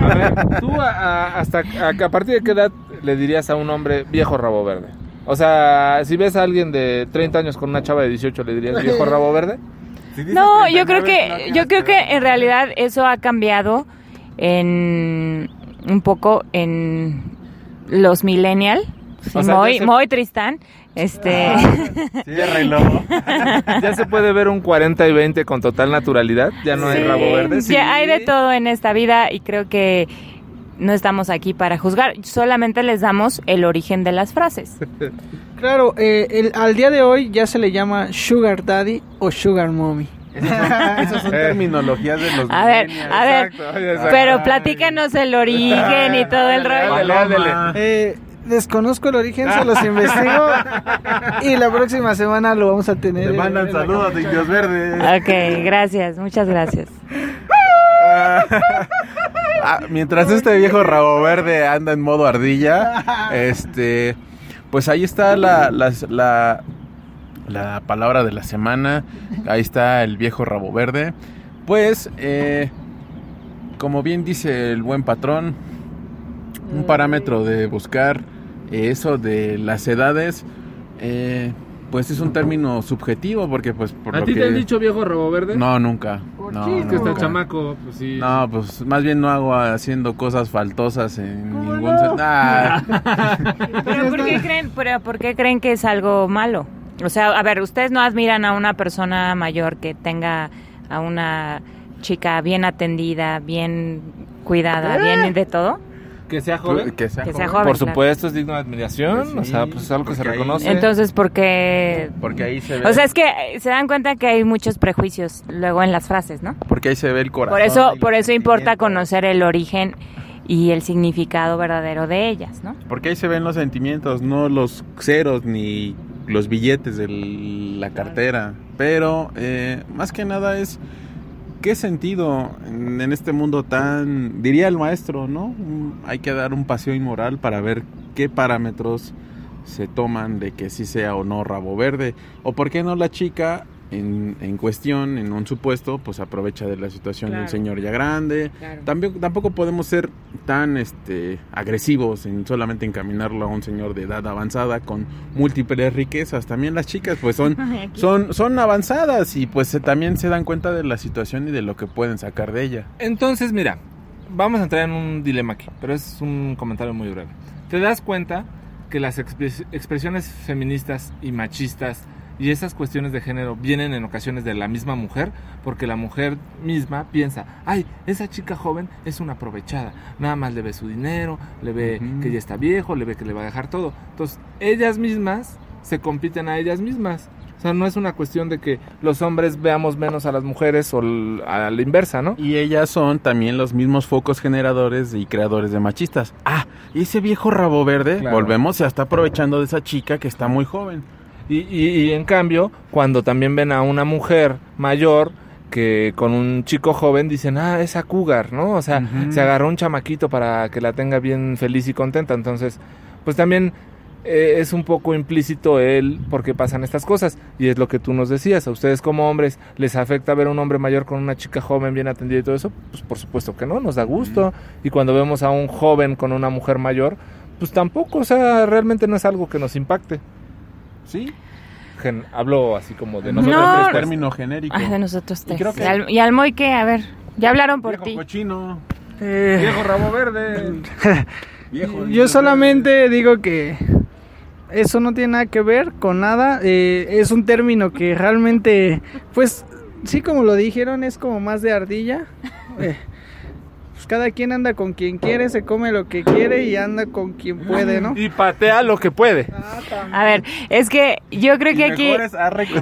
A ver, tú a- a- hasta a, a partir de qué edad le dirías a un hombre viejo rabo verde? O sea, si ves a alguien de 30 años con una chava de 18, ¿le dirías viejo [laughs] rabo verde?
No, yo creo que yo creo que en realidad eso ha cambiado en un poco en los millennial,
O sea,
muy
ya se-
muy Tristán, este [laughs]
Ciérrelo. [laughs]
Ya se puede ver un 40 y 20 con total naturalidad. Ya no hay
Sí,
rabo verde.
ya hay de todo en esta vida y creo que no estamos aquí para juzgar, solamente les damos el origen de las frases. [laughs]
Claro, eh, el- al día de hoy ya se le llama Sugar Daddy o Sugar Mommy. [laughs]
Esas son terminologías de los
A ver, a ver,
Exacto, exacto.
pero platícanos el origen y todo el rollo.
Ándale, ándale.
Paloma.
Eh, desconozco el origen, se los investigo [laughs] y la próxima semana lo vamos a tener.
Te mandan saludos de indios verdes.
Ok, gracias, muchas gracias.
Ah, mientras este viejo rabo verde anda en modo ardilla, este, pues ahí está la, la, la palabra de la semana. Ahí está el viejo rabo verde. Pues, eh, como bien dice el buen patrón, un parámetro de buscar eh, eso de las edades, eh, pues es un término subjetivo porque pues por
¿A
lo
ti
que
te han dicho viejo rabo verde?
no nunca
¿Por
no,
qué
Es que está
nunca.
chamaco, pues sí.
No, pues más bien no hago haciendo cosas faltosas en
¿Cómo
ningún
no?
sen- Ah, [laughs]
Pero ¿por qué creen, pero por qué creen que es algo malo? O sea, a ver, ustedes no admiran a una persona mayor que tenga a una chica bien atendida, bien cuidada, bien de todo.
Que sea joven.
que sea
Que sea
joven.
joven.
Por
claro.
supuesto, es digno de admiración.
Pues sí,
o sea, pues es algo que se
ahí-
reconoce.
Entonces, ¿por qué?
Porque ahí se ve.
O sea, es que se dan cuenta que hay muchos prejuicios luego en las frases, ¿no?
porque ahí se ve el corazón.
Por eso, por eso importa conocer el origen y el significado verdadero de ellas, ¿no?
Porque ahí se ven los sentimientos, no los ceros ni los billetes de la cartera. Pero eh, más que nada es qué sentido en, en este mundo tan, diría el maestro, ¿no? Hay que dar un paseo inmoral para ver qué parámetros se toman de que sí sea o no rabo verde. O por qué no la chica en, en cuestión, en un supuesto, pues aprovecha de la situación de un señor ya grande. También, tampoco podemos ser tan este, agresivos en solamente encaminarlo a un señor de edad avanzada con múltiples riquezas. También las chicas pues son, [laughs] son, son avanzadas y pues se- también se dan cuenta de la situación y de lo que pueden sacar de ella.
Entonces, mira, vamos a entrar en un dilema aquí, pero es un comentario muy breve. ¿Te das cuenta que las expres- expresiones feministas y machistas y esas cuestiones de género vienen en ocasiones de la misma mujer? Porque la mujer misma piensa, ay, esa chica joven es una aprovechada, nada más le ve su dinero, le ve que ya está viejo, le ve que le va a dejar todo. Entonces, ellas mismas se compiten a ellas mismas. O sea, no es una cuestión de que los hombres veamos menos a las mujeres o a la inversa, ¿no?
Y ellas son también los mismos focos generadores y creadores de machistas. Ah, ese viejo rabo verde,
Claro.
volvemos, se está aprovechando de esa chica que está muy joven.
Y, y- y en cambio, cuando también ven a una mujer mayor, que con un chico joven dicen, ah, esa cougar, ¿no? O sea, se agarró un chamaquito para que la tenga bien feliz y contenta. Entonces, pues también eh, es un poco implícito el por qué pasan estas cosas. Y es lo que tú nos decías, a ustedes como hombres, ¿les afecta ver a un hombre mayor con una chica joven bien atendida y todo eso? Pues por supuesto que no, nos da gusto. Y cuando vemos a un joven con una mujer mayor, pues tampoco, o sea, realmente no es algo que nos impacte.
Sí,
Gen- hablo así como de nosotros
No.
tres,
es
pues.
término genérico.
Ay, de nosotros tres.
creo que-
¿Y, al, y al Moy qué? A ver, ya hablaron por
Viejo
ti.
cochino.
Eh,
Viejo rabo verde. [laughs]
Viejo
yo solamente digo que eso no tiene nada que ver con nada. eh, es un término que realmente, pues, sí, como lo dijeron, es como más de ardilla. [laughs] Eh, cada quien anda con quien quiere, se come lo que quiere y anda con quien puede, ¿no?
Y patea lo que puede.
A ver, es que yo creo que aquí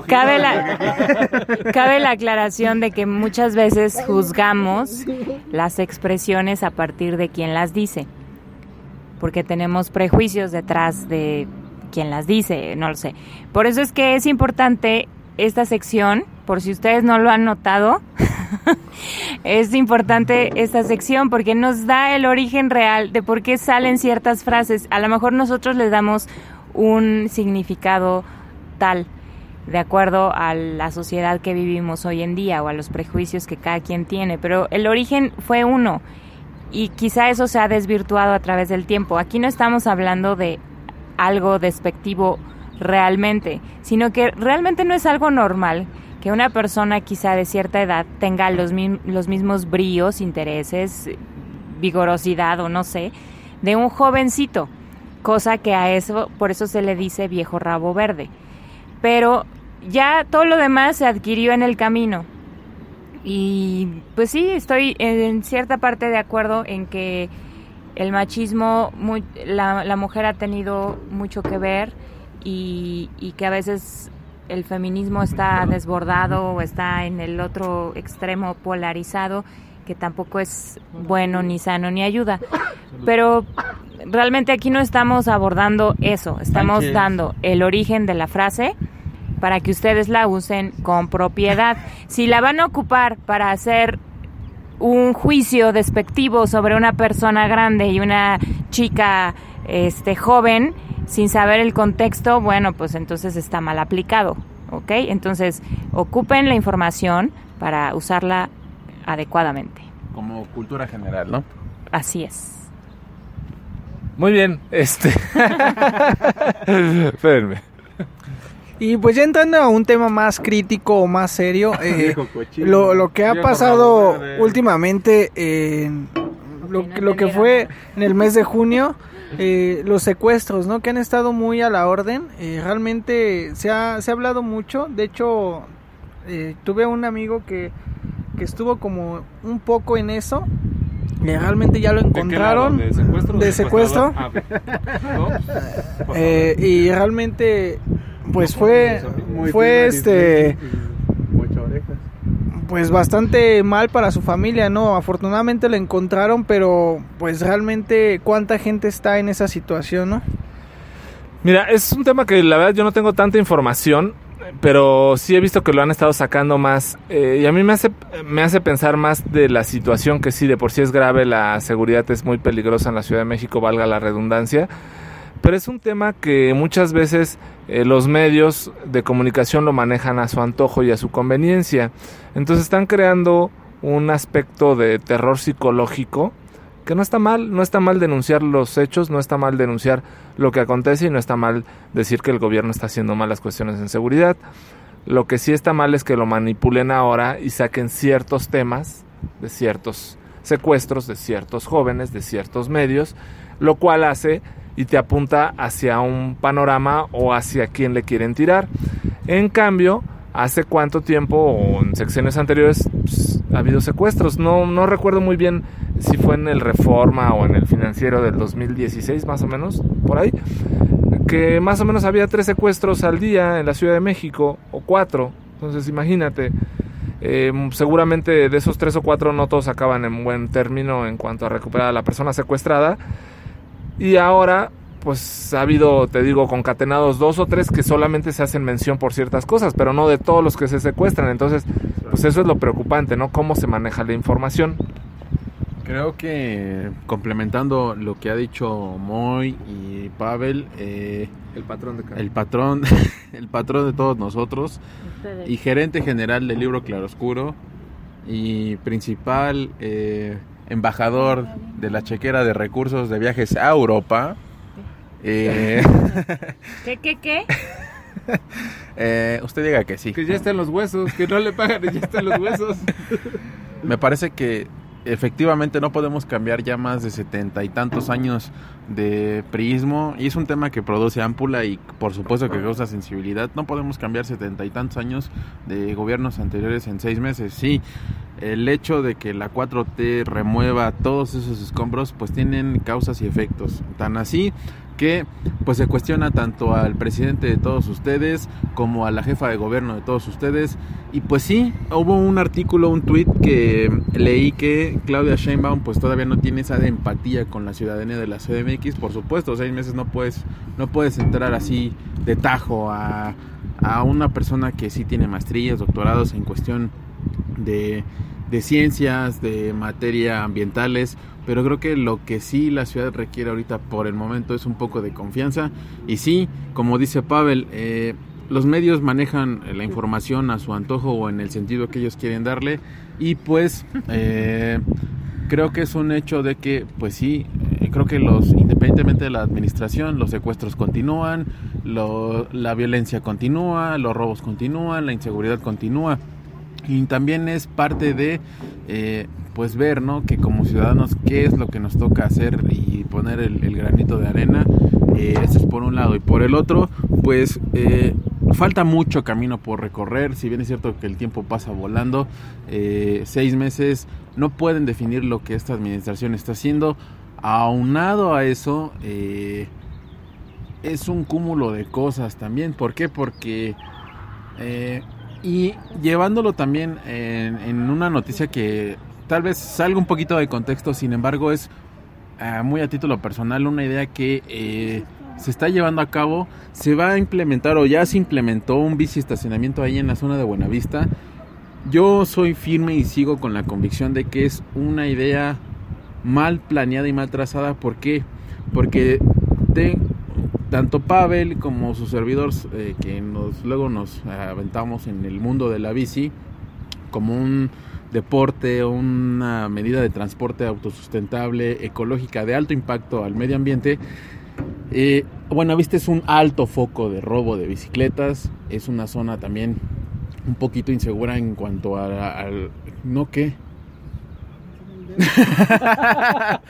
cabe la, [laughs] cabe la aclaración de que muchas veces juzgamos las expresiones a partir de quien las dice. Porque tenemos prejuicios detrás de quien las dice, no lo sé. Por eso es que es importante esta sección, por si ustedes no lo han notado, [laughs] es importante esta sección porque nos da el origen real de por qué salen ciertas frases. A lo mejor nosotros les damos un significado tal de acuerdo a la sociedad que vivimos hoy en día o a los prejuicios que cada quien tiene, pero el origen fue uno y quizá eso se ha desvirtuado a través del tiempo. Aquí no estamos hablando de algo despectivo realmente, sino que realmente no es algo normal que una persona quizá de cierta edad tenga los, los mismos bríos, intereses, vigorosidad o no sé, de un jovencito, cosa que a eso, por eso se le dice viejo rabo verde. Pero ya todo lo demás se adquirió en el camino. Y pues sí, estoy en cierta parte de acuerdo en que el machismo, la, mujer ha tenido mucho que ver y que a veces el feminismo está desbordado o está en el otro extremo polarizado, que tampoco es bueno ni sano ni ayuda. Pero realmente aquí no estamos abordando eso, estamos
Sánchez.
dando el origen de la frase para que ustedes la usen con propiedad. Si la van a ocupar para hacer un juicio despectivo sobre una persona grande y una chica este joven sin saber el contexto, bueno, pues entonces está mal aplicado, ¿ok? Entonces, ocupen la información para usarla adecuadamente.
Como cultura general, ¿no?
Así es.
Muy bien, este. [laughs] Espérenme.
Y pues ya entrando a un tema más crítico o más serio, [laughs] eh, lo, lo que ha pasado últimamente en lo, lo que fue en el mes de junio, eh, los secuestros, ¿no? Que han estado muy a la orden. eh, realmente se ha, se ha hablado mucho. De hecho, eh, tuve un amigo que, que estuvo como un poco en eso. eh, realmente ya lo encontraron.
¿De secuestro?
De secuestro.
Ah. [laughs]
Eh, y realmente, pues fue, fue este,
ocho orejas.
Pues bastante mal para su familia, ¿no? Afortunadamente lo encontraron, pero pues realmente cuánta gente está en esa situación, ¿no?
Mira, es un tema que la verdad yo no tengo tanta información, pero sí he visto que lo han estado sacando más. eh, y a mí me hace, me hace pensar más de la situación que sí, de por sí es grave, la seguridad es muy peligrosa en la Ciudad de México, valga la redundancia. Pero es un tema que muchas veces eh, los medios de comunicación lo manejan a su antojo y a su conveniencia. Entonces están creando un aspecto de terror psicológico que no está mal, no está mal denunciar los hechos, no está mal denunciar lo que acontece y no está mal decir que el gobierno está haciendo malas cuestiones en seguridad. Lo que sí está mal es que lo manipulen ahora y saquen ciertos temas de ciertos secuestros de ciertos jóvenes, de ciertos medios, lo cual hace y te apunta hacia un panorama o hacia quien le quieren tirar. En cambio, hace cuánto tiempo o en secciones anteriores pues, ha habido secuestros. No, no recuerdo muy bien si fue en el Reforma o en el Financiero del 2016, más o menos, por ahí, que más o menos había tres secuestros al día en la Ciudad de México, o cuatro. Entonces imagínate, eh, seguramente de esos tres o cuatro no todos acaban en buen término en cuanto a recuperar a la persona secuestrada. Y ahora, pues ha habido, te digo, concatenados dos o tres que solamente se hacen mención por ciertas cosas, pero no de todos los que se secuestran. Entonces, pues eso es lo preocupante, ¿no? Cómo se maneja la información.
Creo que complementando lo que ha dicho Moy y Pavel, eh,
el patrón de
el patrón, [laughs] el patrón de todos nosotros y gerente general del libro Claroscuro y principal eh, embajador de la chequera de recursos de viajes a Europa.
Eh, [laughs] ¿Qué, qué, qué? [laughs]
eh, usted diga que sí.
Que ya están los huesos, que no le pagan y ya están los huesos.
Me parece que efectivamente no podemos cambiar ya más de setenta y tantos años de priismo y es un tema que produce ámpula y por supuesto que causa sensibilidad. No podemos cambiar setenta y tantos años de gobiernos anteriores en seis meses. Sí, el hecho de que la 4T remueva todos esos escombros pues tienen causas y efectos. Tan así que pues se cuestiona tanto al presidente de todos ustedes como a la jefa de gobierno de todos ustedes. Y pues sí hubo un artículo un tweet que leí que Claudia Sheinbaum pues todavía no tiene esa empatía con la ciudadanía de la CDMX por supuesto seis meses no puedes no puedes entrar así de tajo a, a una persona que sí tiene maestrías doctorados en cuestión de de ciencias, de materia ambientales, pero creo que lo que sí la ciudad requiere ahorita por el momento es un poco de confianza. Y sí, como dice Pavel, eh, los medios manejan la información a su antojo o en el sentido que ellos quieren darle. Y pues eh, creo que es un hecho de que pues sí, eh, creo que los independientemente de la administración, los secuestros continúan, la violencia continúa, los robos continúan, la inseguridad continúa. Y también es parte de eh, pues ver no que como ciudadanos qué es lo que nos toca hacer y poner el, granito de arena eh, eso es por un lado. Y por el otro pues eh, falta mucho camino por recorrer. Si bien es cierto que el tiempo pasa volando eh, seis meses no pueden definir lo que esta administración está haciendo. Aunado a eso es un cúmulo de cosas también. ¿por qué? porque y llevándolo también en, una noticia que tal vez salga un poquito de contexto, sin embargo es uh, muy a título personal una idea que eh, se está llevando a cabo, se va a implementar o ya se implementó un bici estacionamiento ahí en la zona de Buenavista. Yo soy firme y sigo con la convicción de que es una idea mal planeada y mal trazada. ¿Por qué? Porque tanto Pavel como su servidor eh, que nos luego nos aventamos en el mundo de la bici como un deporte una medida de transporte autosustentable, ecológica, de alto impacto al medio ambiente. Eh, Buenavista es un alto foco de robo de bicicletas, es una zona también un poquito insegura en cuanto al... ¿No qué? [laughs]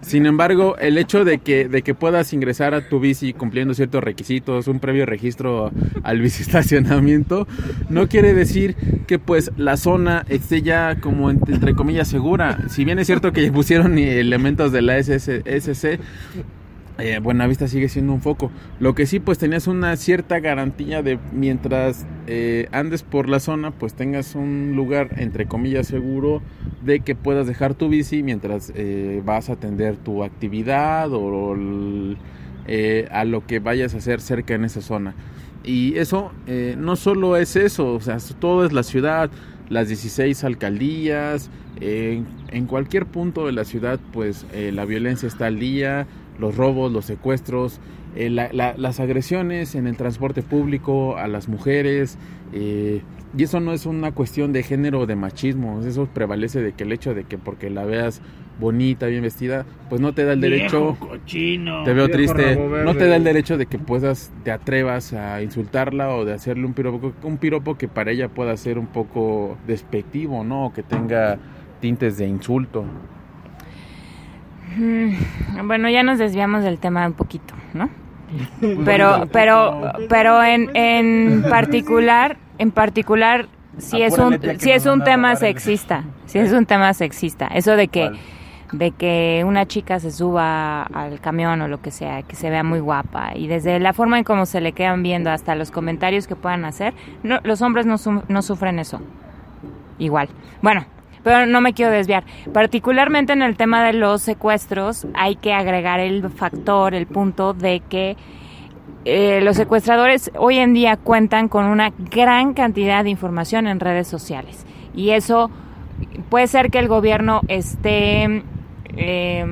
Sin embargo, el hecho de que, de que puedas ingresar a tu bici cumpliendo ciertos requisitos, un previo registro al bici estacionamiento, no quiere decir que pues la zona esté ya como entre comillas segura. Si bien es cierto que pusieron elementos de la SSC, eh, Buenavista sigue siendo un foco. Lo que sí, pues tenías una cierta garantía de mientras eh, andes por la zona, pues tengas un lugar, entre comillas, seguro de que puedas dejar tu bici mientras eh, vas a atender tu actividad o eh, a lo que vayas a hacer cerca en esa zona. Y eso no solo es eso, o sea, todo es la ciudad, las 16 alcaldías, en cualquier punto de la ciudad, pues la violencia está al día los robos, los secuestros, eh, la, la, las agresiones en el transporte público a las mujeres. Eh, y eso no es una cuestión de género o de machismo, eso prevalece de que el hecho de que porque la veas bonita, bien vestida, pues no te da el derecho.
Viejo cochino,
te veo triste. No te da el derecho de que puedas, te atrevas a insultarla o de hacerle un piropo, un piropo que para ella pueda ser un poco despectivo, ¿no? O que tenga tintes de insulto.
Bueno, ya nos desviamos del tema un poquito, ¿no? [laughs] Pero, pero, pero en, en particular, en particular, si es un, si es un tema sexista, si es un tema sexista, eso de que, de que una chica se suba al camión o lo que sea, que se vea muy guapa y desde la forma en cómo se le quedan viendo hasta los comentarios que puedan hacer, no, los hombres no, su, no sufren eso. Igual. Bueno, pero no me quiero desviar. Particularmente en el tema de los secuestros hay que agregar el factor, el punto de que eh, los secuestradores hoy en día cuentan con una gran cantidad de información en redes sociales. Y eso puede ser que el gobierno esté eh,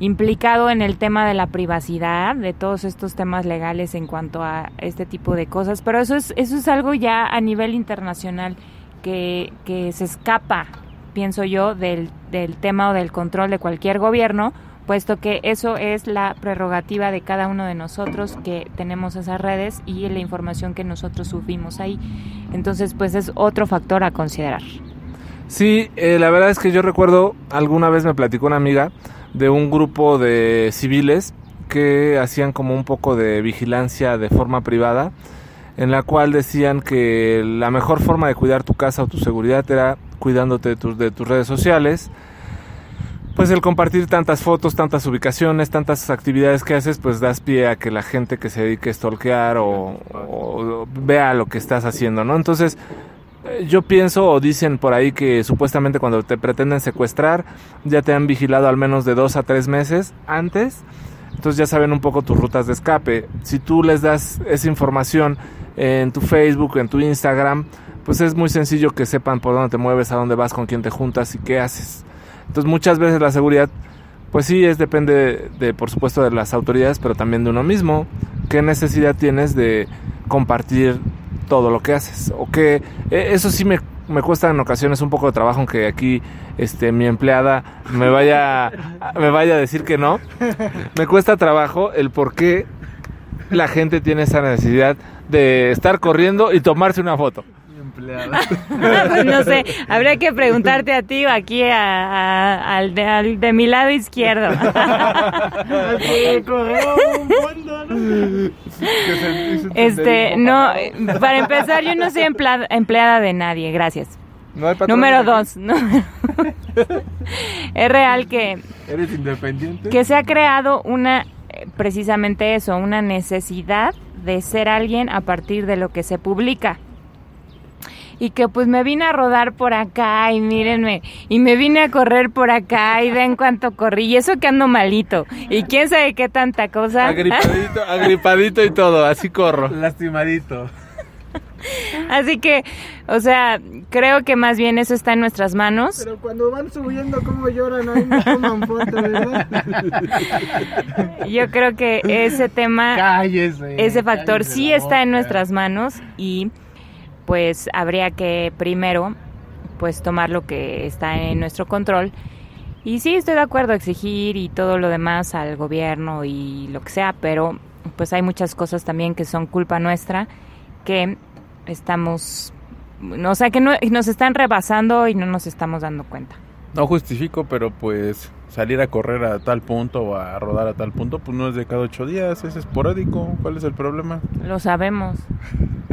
implicado en el tema de la privacidad, de todos estos temas legales en cuanto a este tipo de cosas, pero eso es, eso es algo ya a nivel internacional que, se escapa, pienso yo, del, del tema o del control de cualquier gobierno, puesto que eso es la prerrogativa de cada uno de nosotros que tenemos esas redes y la información que nosotros subimos ahí. Entonces, pues es otro factor a considerar.
Sí, eh, la verdad es que yo recuerdo, alguna vez me platicó una amiga de un grupo de civiles que hacían como un poco de vigilancia de forma privada, en la cual decían que la mejor forma de cuidar tu casa o tu seguridad era cuidándote de tus, de tus redes sociales. Pues el compartir tantas fotos, tantas ubicaciones, tantas actividades que haces, pues das pie a que la gente que se dedique a stalkear o, o vea lo que estás haciendo, ¿no? Entonces, yo pienso o dicen por ahí que supuestamente cuando te pretenden secuestrar ya te han vigilado al menos de dos a tres meses antes. Entonces ya saben un poco tus rutas de escape. Si tú les das esa información en tu Facebook, en tu Instagram, pues es muy sencillo que sepan por dónde te mueves, a dónde vas, con quién te juntas y qué haces. Entonces muchas veces la seguridad, pues sí, es depende de, por supuesto de las autoridades, pero también de uno mismo. ¿Qué necesidad tienes de compartir todo lo que haces. O que eso sí me, me cuesta en ocasiones un poco de trabajo, aunque aquí este, mi empleada me vaya, me vaya a decir que no. Me cuesta trabajo el por qué la gente tiene esa necesidad de estar corriendo y tomarse una foto.
Pues [laughs] no sé, habría que preguntarte a ti o aquí al, de, de mi lado izquierdo. [laughs] este, no, para empezar, yo no soy empleada, empleada de nadie, gracias. Número dos, no. [laughs] es real que...
¿Eres independiente?
Que se ha creado una, precisamente eso, una necesidad de ser alguien a partir de lo que se publica y que pues me vine a rodar por acá y mírenme, y me vine a correr por acá y ven cuánto corrí, y eso que ando malito, y quién sabe qué tanta cosa.
Agripadito, agripadito y todo, así corro.
Lastimadito.
Así que, o sea, creo que más bien eso está en nuestras manos.
Pero cuando van subiendo, ¿cómo lloran? Ahí me toman fotos, ¿verdad? [laughs]
Yo creo que ese tema,
cállese,
ese factor sí está en nuestras manos y pues habría que primero pues tomar lo que está en nuestro control y sí estoy de acuerdo exigir y todo lo demás al gobierno y lo que sea pero pues hay muchas cosas también que son culpa nuestra que estamos o sea que no, nos están rebasando y no nos estamos dando cuenta.
No justifico, pero pues salir a correr a tal punto o a rodar a tal punto, pues no es de cada ocho días, es esporádico. ¿Cuál es el problema?
lo sabemos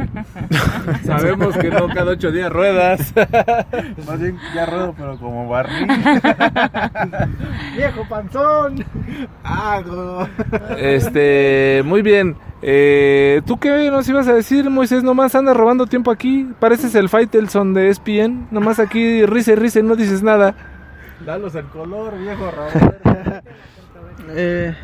[laughs]
Sabemos que no cada ocho días ruedas. [laughs]
Más bien ya ruedo, pero como barril. [laughs]
¡Viejo panzón!
Hago.
Este, muy bien. Eh, ¿Tú qué nos ibas a decir, Moisés? Nomás andas robando tiempo aquí. Pareces el Faitelson de ESPN. Nomás aquí risa risa y no dices nada.
Dalos el color, viejo Raúl. [laughs]
Eh,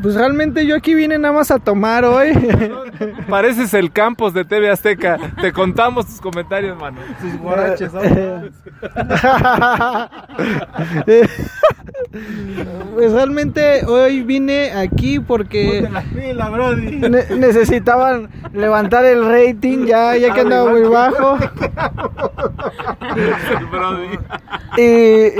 pues realmente yo aquí vine nada más a tomar hoy. [laughs]
Pareces el Campos de TV Azteca. Te contamos tus comentarios, mano.
Sus guaraches, ¿no? [laughs] [laughs]
pues realmente hoy vine aquí porque
Ponte la fila, Brody.
ne- necesitaban levantar el rating ya, ya que andaba muy bajo. Y,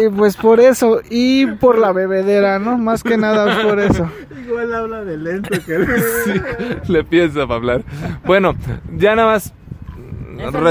y pues por eso, y por la bebedera, ¿no? Más que nada por eso.
Igual habla de lento que [laughs]
Le piensa para hablar. Bueno, ya nada más. Re-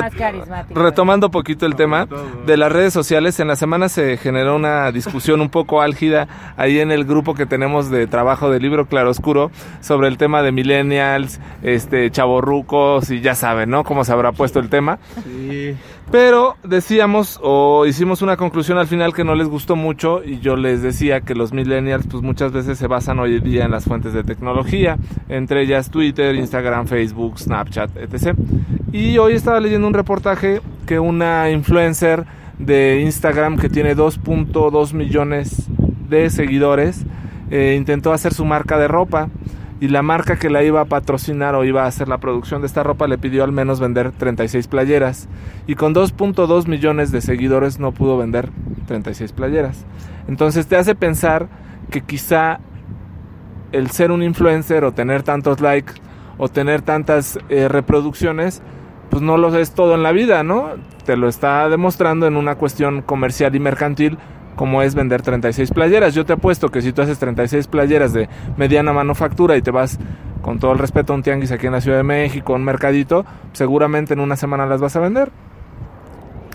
retomando poquito el tema de las redes sociales, en la semana se generó una discusión un poco álgida ahí en el grupo que tenemos de trabajo del libro Claroscuro sobre el tema de millennials, este chavorrucos y ya saben, ¿no? Cómo se habrá puesto el tema.
Sí.
Pero decíamos o hicimos una conclusión al final que no les gustó mucho y yo les decía que los millennials pues muchas veces se basan hoy en día en las fuentes de tecnología, entre ellas Twitter, Instagram, Facebook, Snapchat, etc. Y hoy estaba leyendo un reportaje que una influencer de Instagram que tiene 2.2 millones de seguidores eh, intentó hacer su marca de ropa y la marca que la iba a patrocinar o iba a hacer la producción de esta ropa le pidió al menos vender 36 playeras y con 2.2 millones de seguidores no pudo vender 36 playeras. Entonces te hace pensar que quizá el ser un influencer o tener tantos likes o tener tantas eh, reproducciones, pues no lo es todo en la vida, ¿no? Te lo está demostrando en una cuestión comercial y mercantil como es vender 36 playeras. Yo te apuesto que si tú haces 36 playeras de mediana manufactura y te vas con todo el respeto a un tianguis aquí en la Ciudad de México, un mercadito, seguramente en una semana las vas a vender.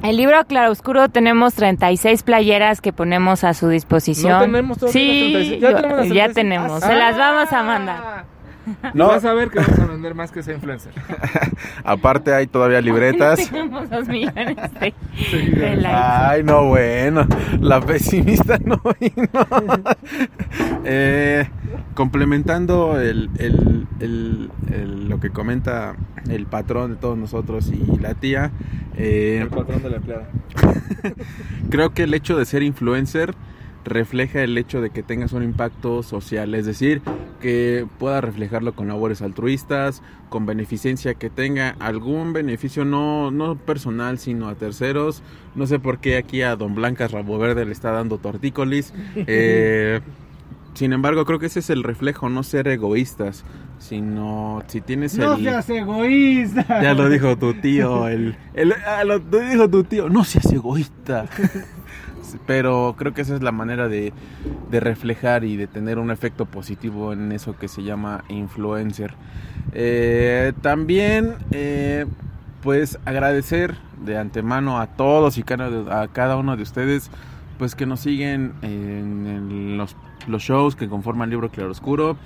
El libro Claroscuro tenemos 36 playeras que ponemos a su disposición.
¿No tenemos todavía
sí,
las 36? Ya tenemos las
ya
36.
tenemos.
Ah,
Se las vamos a mandar. [laughs]
No. vas a ver que vas a vender más que ese influencer. [laughs]
Aparte hay todavía libretas.
tenemos dos millones de, de likes.
Ay, no, bueno. La pesimista no [laughs] vino. Eh, complementando el, el- el- el- lo que comenta el patrón de todos nosotros y la tía, eh,
El patrón de la empleada.
creo que el hecho de ser influencer refleja el hecho de que tengas un impacto social, es decir, que pueda reflejarlo con labores altruistas, con beneficencia, que tenga algún beneficio no, no personal, sino a terceros. No sé por qué aquí a Don Blancas Rabo Verde le está dando tortícolis. [laughs] Eh, sin embargo, creo que ese es el reflejo, no ser egoístas, sino si tienes
No
el...
seas egoísta.
Ya lo dijo tu tío, el, el- ah, lo, lo dijo tu tío, no seas egoísta. [laughs] Pero creo que esa es la manera de, de reflejar y de tener un efecto positivo en eso que se llama influencer. Eh, también, eh, pues agradecer de antemano a todos y a cada uno de ustedes, pues que nos siguen en, los, los shows que conforman Libro Claroscuro, eh,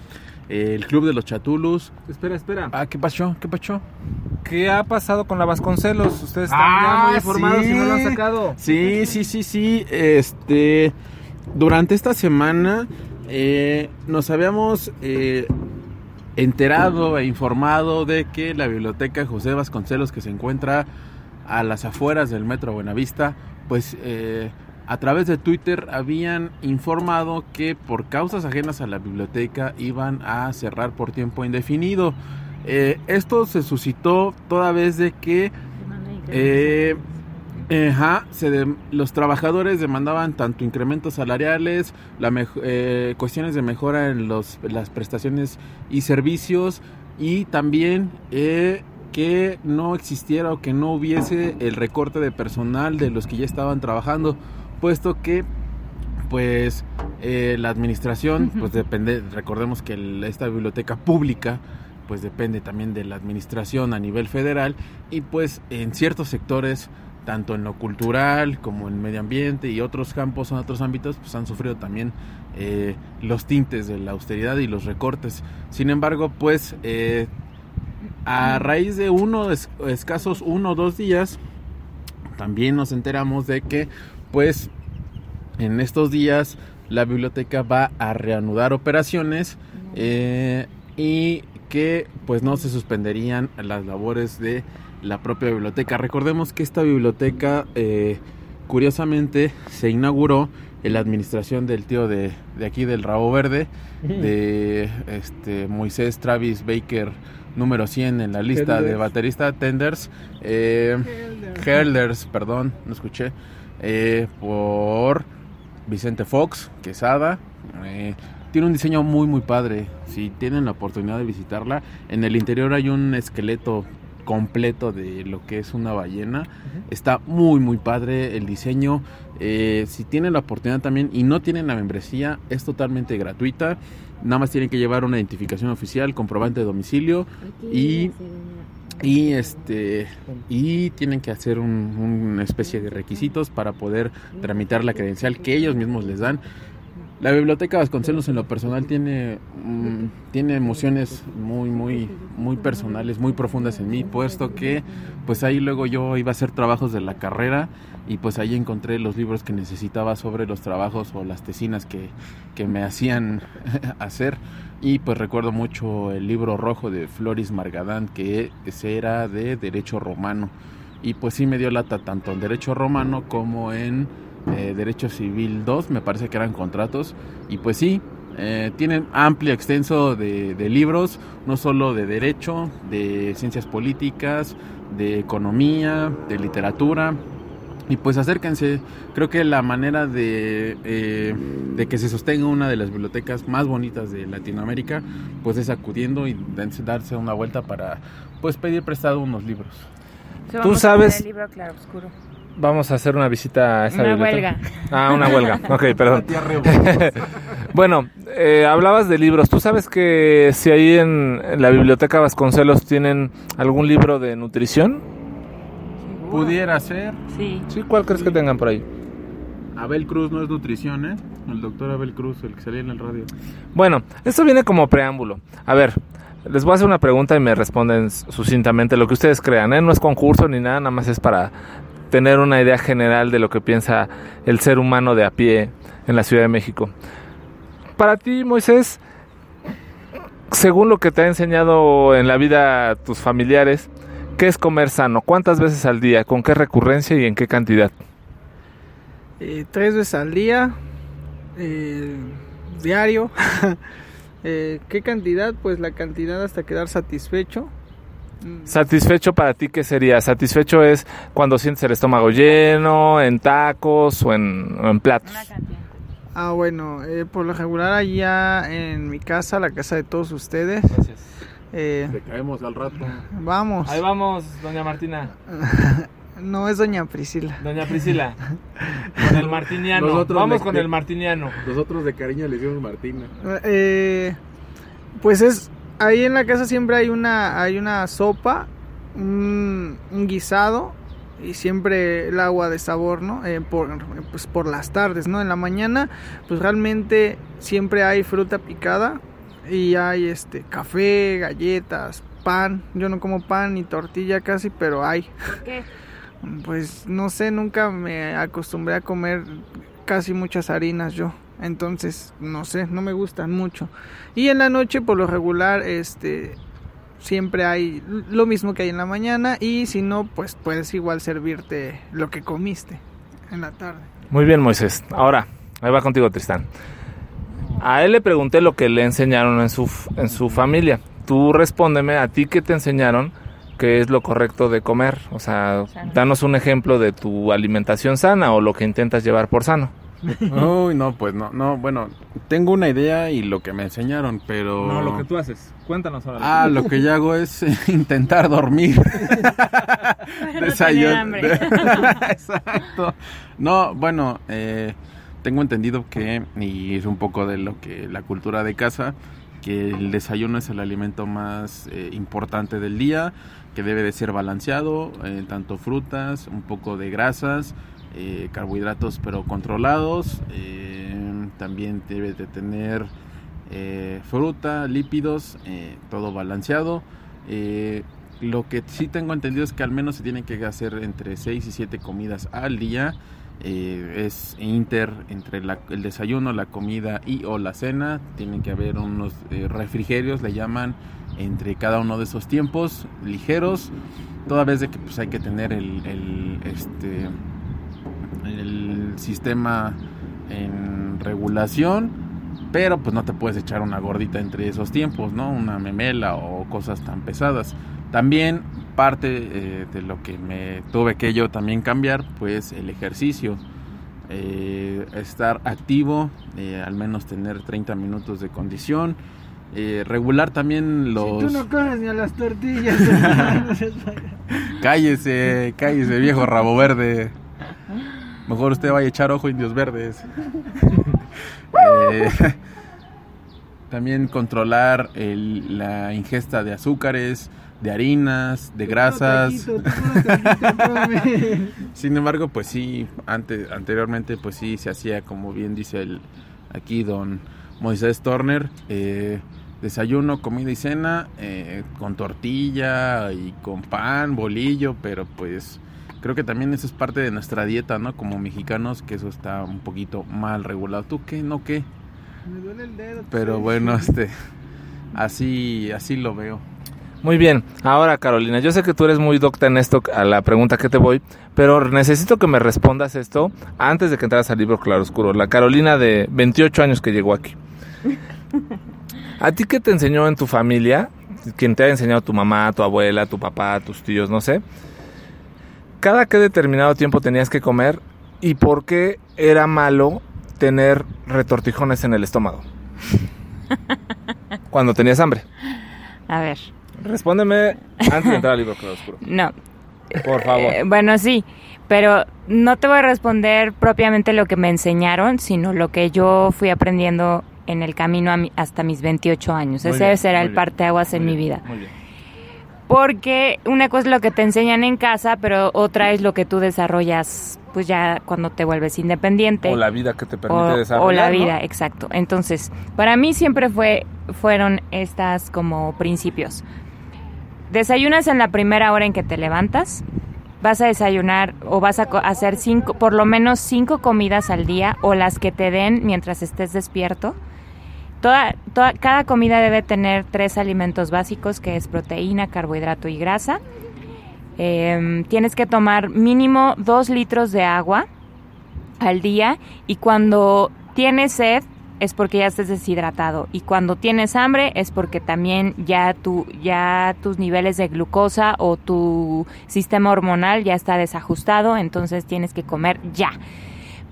el Club de los Chatulus.
Espera, espera.
Ah, ¿qué pasó? ¿Qué pasó?
¿Qué ha pasado con la Vasconcelos? Ustedes están ya
Ah,
muy informados
sí.
y no lo han sacado.
Sí, sí, sí, sí. Este, durante esta semana eh, nos habíamos eh, enterado e informado de que la biblioteca José Vasconcelos, que se encuentra a las afueras del Metro Buenavista, pues eh, a través de Twitter habían informado que por causas ajenas a la biblioteca iban a cerrar por tiempo indefinido. Eh, esto se suscitó toda vez de que eh, se de- los trabajadores demandaban tanto incrementos salariales, la eh, cuestiones de mejora en los, las prestaciones y servicios y también eh, que no existiera o que no hubiese el recorte de personal de los que ya estaban trabajando, puesto que pues eh, la administración, pues depende, recordemos que el- esta biblioteca pública pues depende también de la administración a nivel federal y pues en ciertos sectores tanto en lo cultural como en medio ambiente y otros campos en otros ámbitos pues han sufrido también eh, los tintes de la austeridad y los recortes. Sin embargo pues eh, a raíz de uno es- escasos uno o dos días también nos enteramos de que pues en estos días la biblioteca va a reanudar operaciones eh, y que pues no se suspenderían las labores de la propia biblioteca. Recordemos que esta biblioteca eh, curiosamente se inauguró en la administración del tío de, de aquí del Rabo Verde, de este Moisés Travis Baker número 100 en la lista de baterista Tenders. Eh, Helders, perdón, no escuché. Eh, por Vicente Fox, Quesada. eh, tiene un diseño muy muy padre. Si tienen la oportunidad de visitarla, en el interior hay un esqueleto completo de lo que es una ballena. Está muy muy padre el diseño. Eh, si tienen la oportunidad también y no tienen la membresía, es totalmente gratuita. Nada más tienen que llevar una identificación oficial, comprobante de domicilio y y este y tienen que hacer un- una especie de requisitos para poder tramitar la credencial que ellos mismos les dan. La biblioteca Vasconcelos en lo personal tiene mm, tiene emociones muy muy muy personales muy profundas en mí puesto que pues ahí luego yo iba a hacer trabajos de la carrera y pues ahí encontré los libros que necesitaba sobre los trabajos o las tesinas que, que me hacían [laughs] hacer y pues recuerdo mucho el libro rojo de Floris Margadán que ese era de derecho romano y pues sí me dio lata tanto en derecho romano como en eh, derecho civil 2 me parece que eran contratos y pues sí Eh, tienen amplio extenso de, de libros, no solo de derecho, de ciencias políticas, de economía, de literatura. Y pues acérquense, creo que la manera de, eh, de que se sostenga una de las bibliotecas más bonitas de Latinoamérica, pues es acudiendo y darse- una vuelta para pues pedir prestado unos libros.
Sí,
Tú sabes-
el libro.
Vamos a hacer una visita a esta
Una
biblioteca.
huelga.
Ah, una huelga. [laughs] Ok, perdón. [laughs] bueno, eh, hablabas de libros. ¿Tú sabes que si ahí en, en la biblioteca Vasconcelos tienen algún libro de nutrición?
Pudiera ser.
Sí.
Sí, ¿cuál crees que tengan por ahí?
Abel Cruz no es nutrición, ¿eh? El doctor Abel Cruz, el que salía en el radio.
Bueno, esto viene como preámbulo. A ver, les voy a hacer una pregunta y me responden sucintamente lo que ustedes crean. ¿eh? No es concurso ni nada, nada más es para tener una idea general de lo que piensa el ser humano de a pie en la Ciudad de México. Para ti, Moisés, según lo que te ha enseñado en la vida tus familiares, ¿qué es comer sano? ¿Cuántas veces al día? ¿Con qué recurrencia y en qué cantidad?
Eh, tres veces al día, eh, diario. [laughs] Eh, ¿Qué cantidad? Pues la cantidad hasta quedar satisfecho. Mm,
¿Satisfecho para ti qué sería? ¿Satisfecho es cuando sientes el estómago lleno, en tacos o en, o en platos?
Ah, bueno, eh, por lo regular allá en mi casa, la casa de todos ustedes, eh,
Te caemos al rato.
vamos.
Ahí vamos, doña Martina. [laughs]
No es doña Priscila.
Doña Priscila. Con el martiniano.
Nosotros
vamos
le-
con el martiniano.
Nosotros de cariño le decimos Martina.
Eh, pues es ahí en la casa siempre hay una hay una sopa, un, un guisado y siempre el agua de sabor, ¿no? Eh, por pues por las tardes, ¿no? En la mañana pues realmente siempre hay fruta picada y hay este café, galletas, pan. Yo no como pan ni tortilla casi, pero hay.
¿Por qué? [laughs]
Pues no sé, nunca me acostumbré a comer casi muchas harinas yo. Entonces, no sé, no me gustan mucho. Y en la noche, por lo regular, este siempre hay lo mismo que hay en la mañana y si no, pues puedes igual servirte lo que comiste en la tarde.
Muy bien, Moisés. Ahora, ahí va contigo, Tristán. A él le pregunté lo que le enseñaron en su, en su familia. Tú respóndeme a ti qué te enseñaron qué es lo correcto de comer. O sea,
Sano.
danos un ejemplo de tu alimentación sana o lo que intentas llevar por sano.
Uy, no, pues no, no, bueno, tengo una idea y lo que me enseñaron, pero...
tú haces. Cuéntanos ahora.
Ah, lo que yo hago es [laughs] intentar dormir.
no [laughs] hambre.
Exacto. No, bueno, eh, tengo entendido que, y es un poco de lo que la cultura de casa, que el desayuno es el alimento más eh, importante del día, que debe de ser balanceado, eh, tanto frutas, un poco de grasas, eh, carbohidratos pero controlados, también debe de tener fruta, lípidos, todo balanceado. Lo que sí tengo entendido es que al menos se tienen que hacer entre 6 y 7 comidas al día. Eh, es inter entre la- el desayuno, la comida y o la cena. Tienen que haber unos eh, refrigerios, le llaman, entre cada uno de esos tiempos, ligeros. Toda vez de que pues, hay que tener el, el, este, el sistema en regulación, pero pues no te puedes echar una gordita entre esos tiempos, ¿no? Una memela o cosas tan pesadas. También parte eh, de lo que me tuve que yo también cambiar, pues el ejercicio. Eh, estar activo, eh, al menos tener 30 minutos de condición. eh, regular también los...
Si tú no comes ni a las tortillas. [laughs] [laughs]
Cállese, cállese, viejo rabo verde. Mejor usted vaya a echar ojo indios verdes. [laughs] Eh, [laughs] también controlar el- la ingesta de azúcares, de harinas, de grasas. [laughs] Sin embargo, pues sí, antes, anteriormente, pues sí se hacía, como bien dice el, aquí don Moisés Turner, eh, desayuno, comida y cena eh, con tortilla y con pan, bolillo, pero pues creo que también eso es parte de nuestra dieta, ¿no? Como mexicanos, que eso está un poquito mal regulado. ¿Tú qué? ¿No qué?
Me duele el dedo.
Pero bueno, este, así, así lo veo.
Muy bien, ahora Carolina, yo sé que tú eres muy docta en esto, a la pregunta que te voy, pero necesito que me respondas esto antes de que entraras al libro Claroscuro. La Carolina de 28 años que llegó aquí. ¿A ti qué te enseñó en tu familia? Quien te ha enseñado tu mamá, tu abuela, tu papá, tus tíos, no sé. Cada que determinado tiempo tenías que comer y por qué era malo tener retortijones en el estómago. [laughs] Cuando tenías hambre.
A ver.
Respóndeme antes de entrar al libro oscuro. [laughs]
No.
Por favor.
Eh, bueno, sí, pero no te voy a responder propiamente lo que me enseñaron, sino lo que yo fui aprendiendo en el camino a mi- hasta mis 28 años.
Muy
Ese
bien,
será el parteaguas en mi vida.
Muy bien.
Porque una cosa es lo que te enseñan en casa, pero otra es lo que tú desarrollas pues ya cuando te vuelves independiente.
O la vida que te permite
o,
desarrollar.
o la
¿no?
vida, exacto. Entonces, para mí siempre fue fueron estas como principios. Desayunas en la primera hora en que te levantas. Vas a desayunar o vas a hacer cinco, por lo menos cinco comidas al día o las que te den mientras estés despierto. Toda, toda, cada comida debe tener tres alimentos básicos, que es proteína, carbohidrato y grasa. Em, tienes que tomar mínimo dos litros de agua al día y cuando tienes sed es porque ya estés deshidratado y cuando tienes hambre es porque también ya tu ya tus niveles de glucosa o tu sistema hormonal ya está desajustado, entonces tienes que comer ya.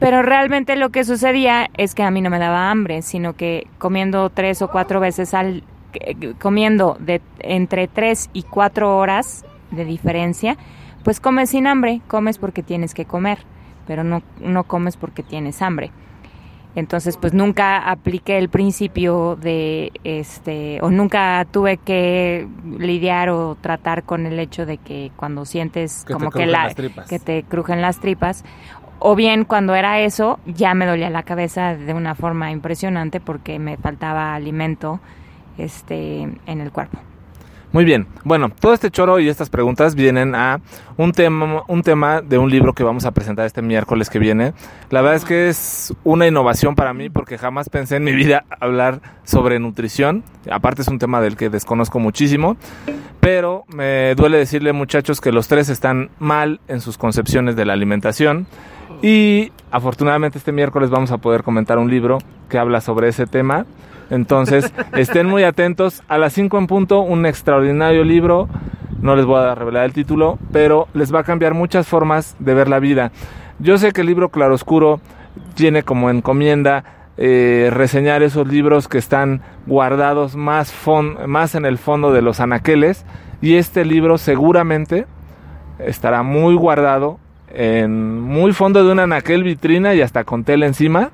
Pero realmente lo que sucedía es que a mí no me daba hambre, sino que comiendo tres o cuatro veces al eh, comiendo de entre tres y cuatro horas de diferencia, pues comes sin hambre, comes porque tienes que comer, pero no, no comes porque tienes hambre. Entonces, pues nunca apliqué el principio de, este, o nunca tuve que lidiar o tratar con el hecho de que cuando sientes
Que
como que la,
las tripas.
que te crujen las tripas, o bien cuando era eso, ya me dolía la cabeza de una forma impresionante porque me faltaba alimento, este, en el cuerpo.
Muy bien. Bueno, todo este choro y estas preguntas vienen a un tema, un tema de un libro que vamos a presentar este miércoles que viene. La verdad es que es una innovación para mí porque jamás pensé en mi vida hablar sobre nutrición. Aparte es un tema del que desconozco muchísimo. Pero me duele decirle muchachos que los tres están mal en sus concepciones de la alimentación. Y afortunadamente este miércoles vamos a poder comentar un libro que habla sobre ese tema. Entonces, [laughs] estén muy atentos. A las 5 en punto, un extraordinario libro. No les voy a revelar el título, pero les va a cambiar muchas formas de ver la vida. Yo sé que el libro Claroscuro tiene como encomienda eh, reseñar esos libros que están guardados más, fon- más en el fondo de los anaqueles. Y este libro seguramente estará muy guardado en muy fondo de un anaquel vitrina y hasta con tela encima.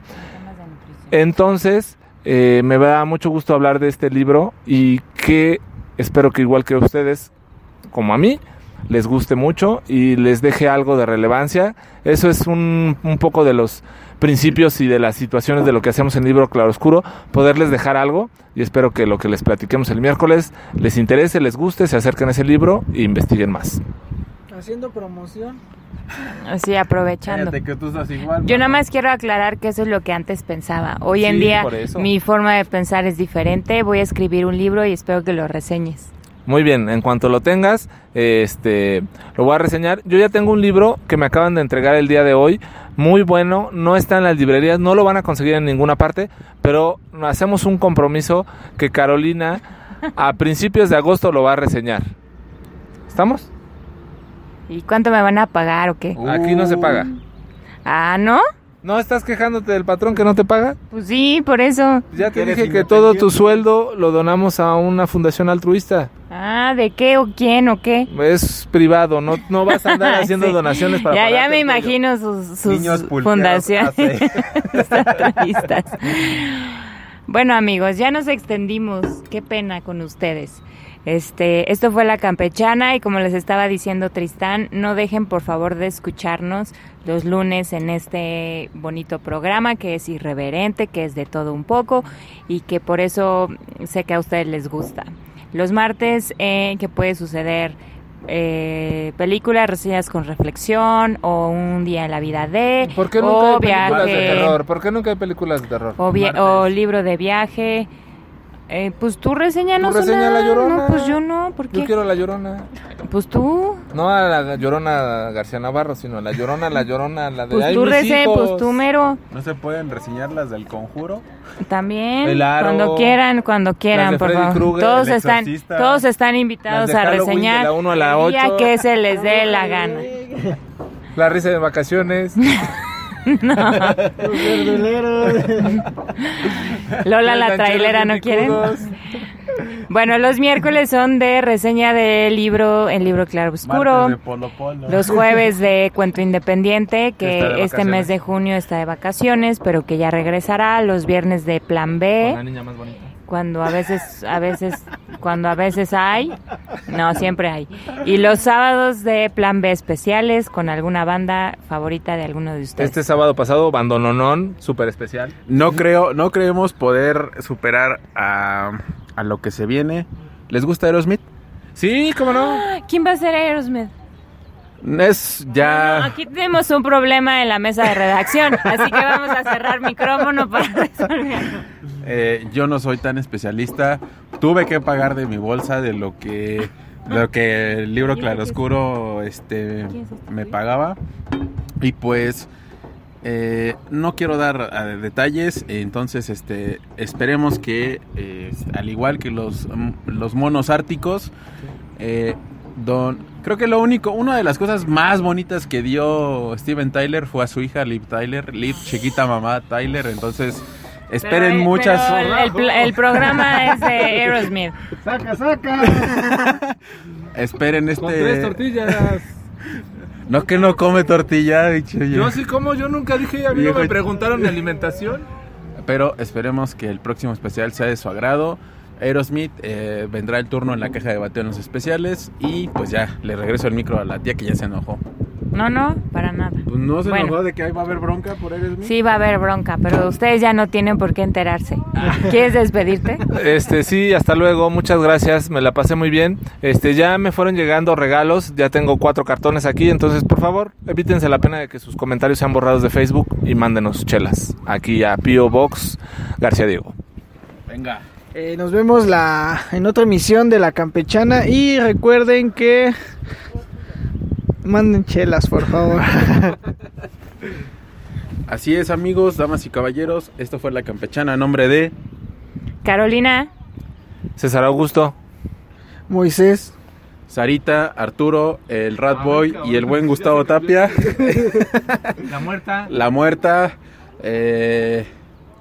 Entonces, eh, me da mucho gusto hablar de este libro y que espero que igual que ustedes, como a mí, les guste mucho y les deje algo de relevancia. Eso es un, un poco de los principios y de las situaciones de lo que hacemos en libro Claroscuro, poderles dejar algo y espero que lo que les platiquemos el miércoles les interese, les guste, se acerquen a ese libro e investiguen más.
Haciendo promoción.
Así aprovechando.
Cállate que tú estás igual.
Yo nada más quiero aclarar que eso es lo que antes pensaba. Hoy en
Sí,
día mi forma de pensar es diferente. Voy a escribir un libro y espero que lo reseñes.
Muy bien, en cuanto lo tengas, este, lo voy a reseñar. Yo ya tengo un libro que me acaban de entregar el día de hoy, muy bueno, no está en las librerías, no lo van a conseguir en ninguna parte, pero hacemos un compromiso que Carolina a principios de agosto lo va a reseñar. ¿Estamos?
¿Y cuánto me van a pagar o qué?
Aquí no se paga.
Ah, ¿no?
¿No estás quejándote del patrón que no te paga?
Pues sí, por eso.
Ya te dije que todo tu sueldo lo donamos a una fundación altruista.
Ah, ¿de qué o quién o qué?
Es privado, no, no vas a andar [laughs] haciendo
Sí.
donaciones para
Ya, ya me imagino sus, sus fundaciones altruistas. [laughs] Bueno, amigos, ya nos extendimos. Qué pena con ustedes. Este, esto fue la campechana y como les estaba diciendo Tristán, no dejen por favor de escucharnos los lunes en este bonito programa que es irreverente, que es de todo un poco y que por eso sé que a ustedes les gusta. Los martes, eh, que puede suceder eh, películas, reseñas con reflexión o un día en la vida de
¿Por qué nunca
o
hay películas de terror? ¿Por qué nunca hay películas de terror?
o libro de viaje Eh, pues tú reseñanos
Tú reseña
una.
La Llorona.
No, pues yo no, ¿por qué?
Yo quiero la llorona.
Pues tú.
No a la llorona García Navarro, sino a la llorona, la llorona, la de
Pues
"Ay,
tú
hijos".
pues tú mero.
¿No se pueden reseñar las del conjuro?
También.
El Aro,
cuando quieran, cuando quieran, por
Freddy
favor. Todos
El
están, todos están invitados
Las de
a
Halloween de
reseñar
la uno a la
el día
ocho.
que se les dé la gana.
La risa de vacaciones. [laughs]
Los verduleros. [laughs]
Lola la trailera, ¿no quieren? Bueno, los miércoles son de reseña del libro, el libro Claro Oscuro.
Martes de Polo Polo.
Los jueves de Cuento Independiente,
Que de
este mes de junio está de vacaciones, pero que ya regresará. Los viernes de Plan
Con la
B,
niña más bonita.
Cuando a veces, a veces, cuando a veces hay. No, siempre hay. Y los sábados de Plan B especiales con alguna banda favorita de alguno de ustedes.
Este sábado pasado, Bandononón, súper especial.
No creo, no creemos poder superar a, a lo que se viene. ¿Les gusta Aerosmith?
Sí, ¿cómo no?
¿Quién va a ser Aerosmith?
Es ya.
Aquí tenemos un problema en la mesa de redacción, así que vamos a cerrar micrófono para resolverlo.
Eh, yo no soy tan especialista. Tuve que pagar de mi bolsa de lo que lo que el libro Claroscuro este
¿Quién es este
me pagaba. Y pues eh, no quiero dar eh, detalles, entonces este esperemos que al igual que los, mm, los monos árticos don creo que lo único una de las cosas más bonitas que dio Steven Tyler fue a su hija Liv Tyler, Liv chiquita mamá Tyler, entonces esperen
Pero,
muchas
pero el, el pl- el programa es de Aerosmith.
Saca, saca. [laughs]
esperen este
Con tres tortillas.
no que no come tortilla bicho, yo.
Yo sí como, yo nunca dije, a mí no me preguntaron de alimentación.
pero esperemos que el próximo especial sea de su agrado Aerosmith eh, vendrá el turno en la caja de bateo en los especiales y pues ya le regreso el micro a la tía que ya se enojó
No, no, para nada.
pues no se
Bueno.
enojó de que ahí va a haber bronca por Aerosmith
Sí va a haber bronca, pero ustedes ya no tienen por qué enterarse. ¿Quieres despedirte? [laughs]
Este, sí, hasta luego, muchas gracias, me la pasé muy bien. Este, ya me fueron llegando regalos, ya tengo cuatro cartones aquí, entonces por favor, evítense la pena de que sus comentarios sean borrados de Facebook y mándenos chelas. Aquí a Pio Box García Diego.
venga
Eh, nos vemos la, en otra emisión de La Campechana y recuerden que manden chelas, por favor. [laughs]
Así es, amigos, damas y caballeros. Esto fue La Campechana a nombre de
Carolina,
César Augusto.
Moisés.
Sarita, Arturo, el Rat Boy y el buen Gustavo Tapia. [laughs]
La muerta.
La Muerta. eh,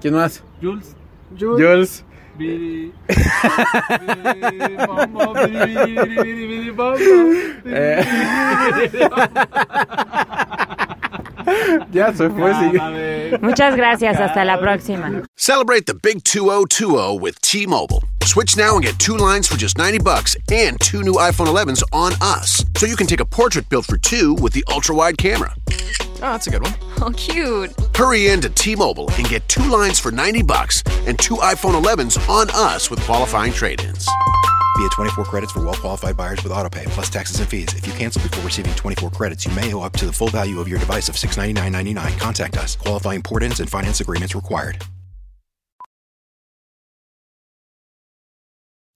¿Quién más?
Jules.
Jules.
Jules. [laughs] Ya se fue. sigue.
muchas gracias. Hasta la próxima.
Celebrate the big 2020 with T-Mobile. Switch now and get two lines for just 90 bucks and two new iPhone 11s on us. So you can take a portrait built for two with the ultra-wide camera.
Oh, that's a good one. [laughs]
Oh, cute.
Hurry in to T-Mobile and get two lines for 90 bucks and two iPhone 11s on us with qualifying trade-ins.
Via 24 credits for well qualified buyers with autopay plus taxes and fees. If you cancel before receiving 24 credits, you may owe up to the full value of your device of $699.99. Contact us. Qualifying port ins and finance agreements required.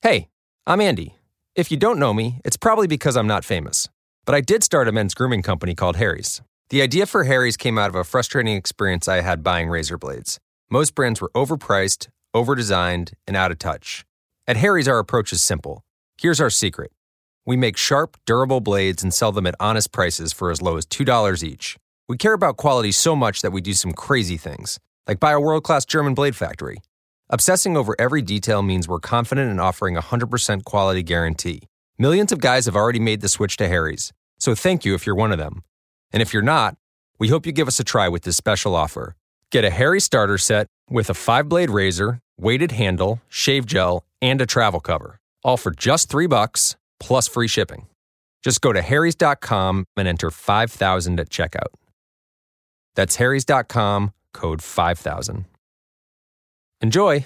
Hey, I'm Andy. If you don't know me, it's probably because I'm not famous. But I did start a men's grooming company called Harry's. The idea for Harry's came out of a frustrating experience I had buying razor blades. Most brands were overpriced, overdesigned, and out of touch. At Harry's, our approach is simple. Here's our secret we make sharp, durable blades and sell them at honest prices for as low as $2 each. We care about quality so much that we do some crazy things, like buy a world class German blade factory. Obsessing over every detail means we're confident in offering a 100% quality guarantee. Millions of guys have already made the switch to Harry's, so thank you if you're one of them. And if you're not, we hope you give us a try with this special offer. Get a Harry starter set with a five blade razor, weighted handle, shave gel, and a travel cover, all for just three bucks plus free shipping. Just go to harrys.com and enter 5000 at checkout. That's harrys.com, code 5000. Enjoy!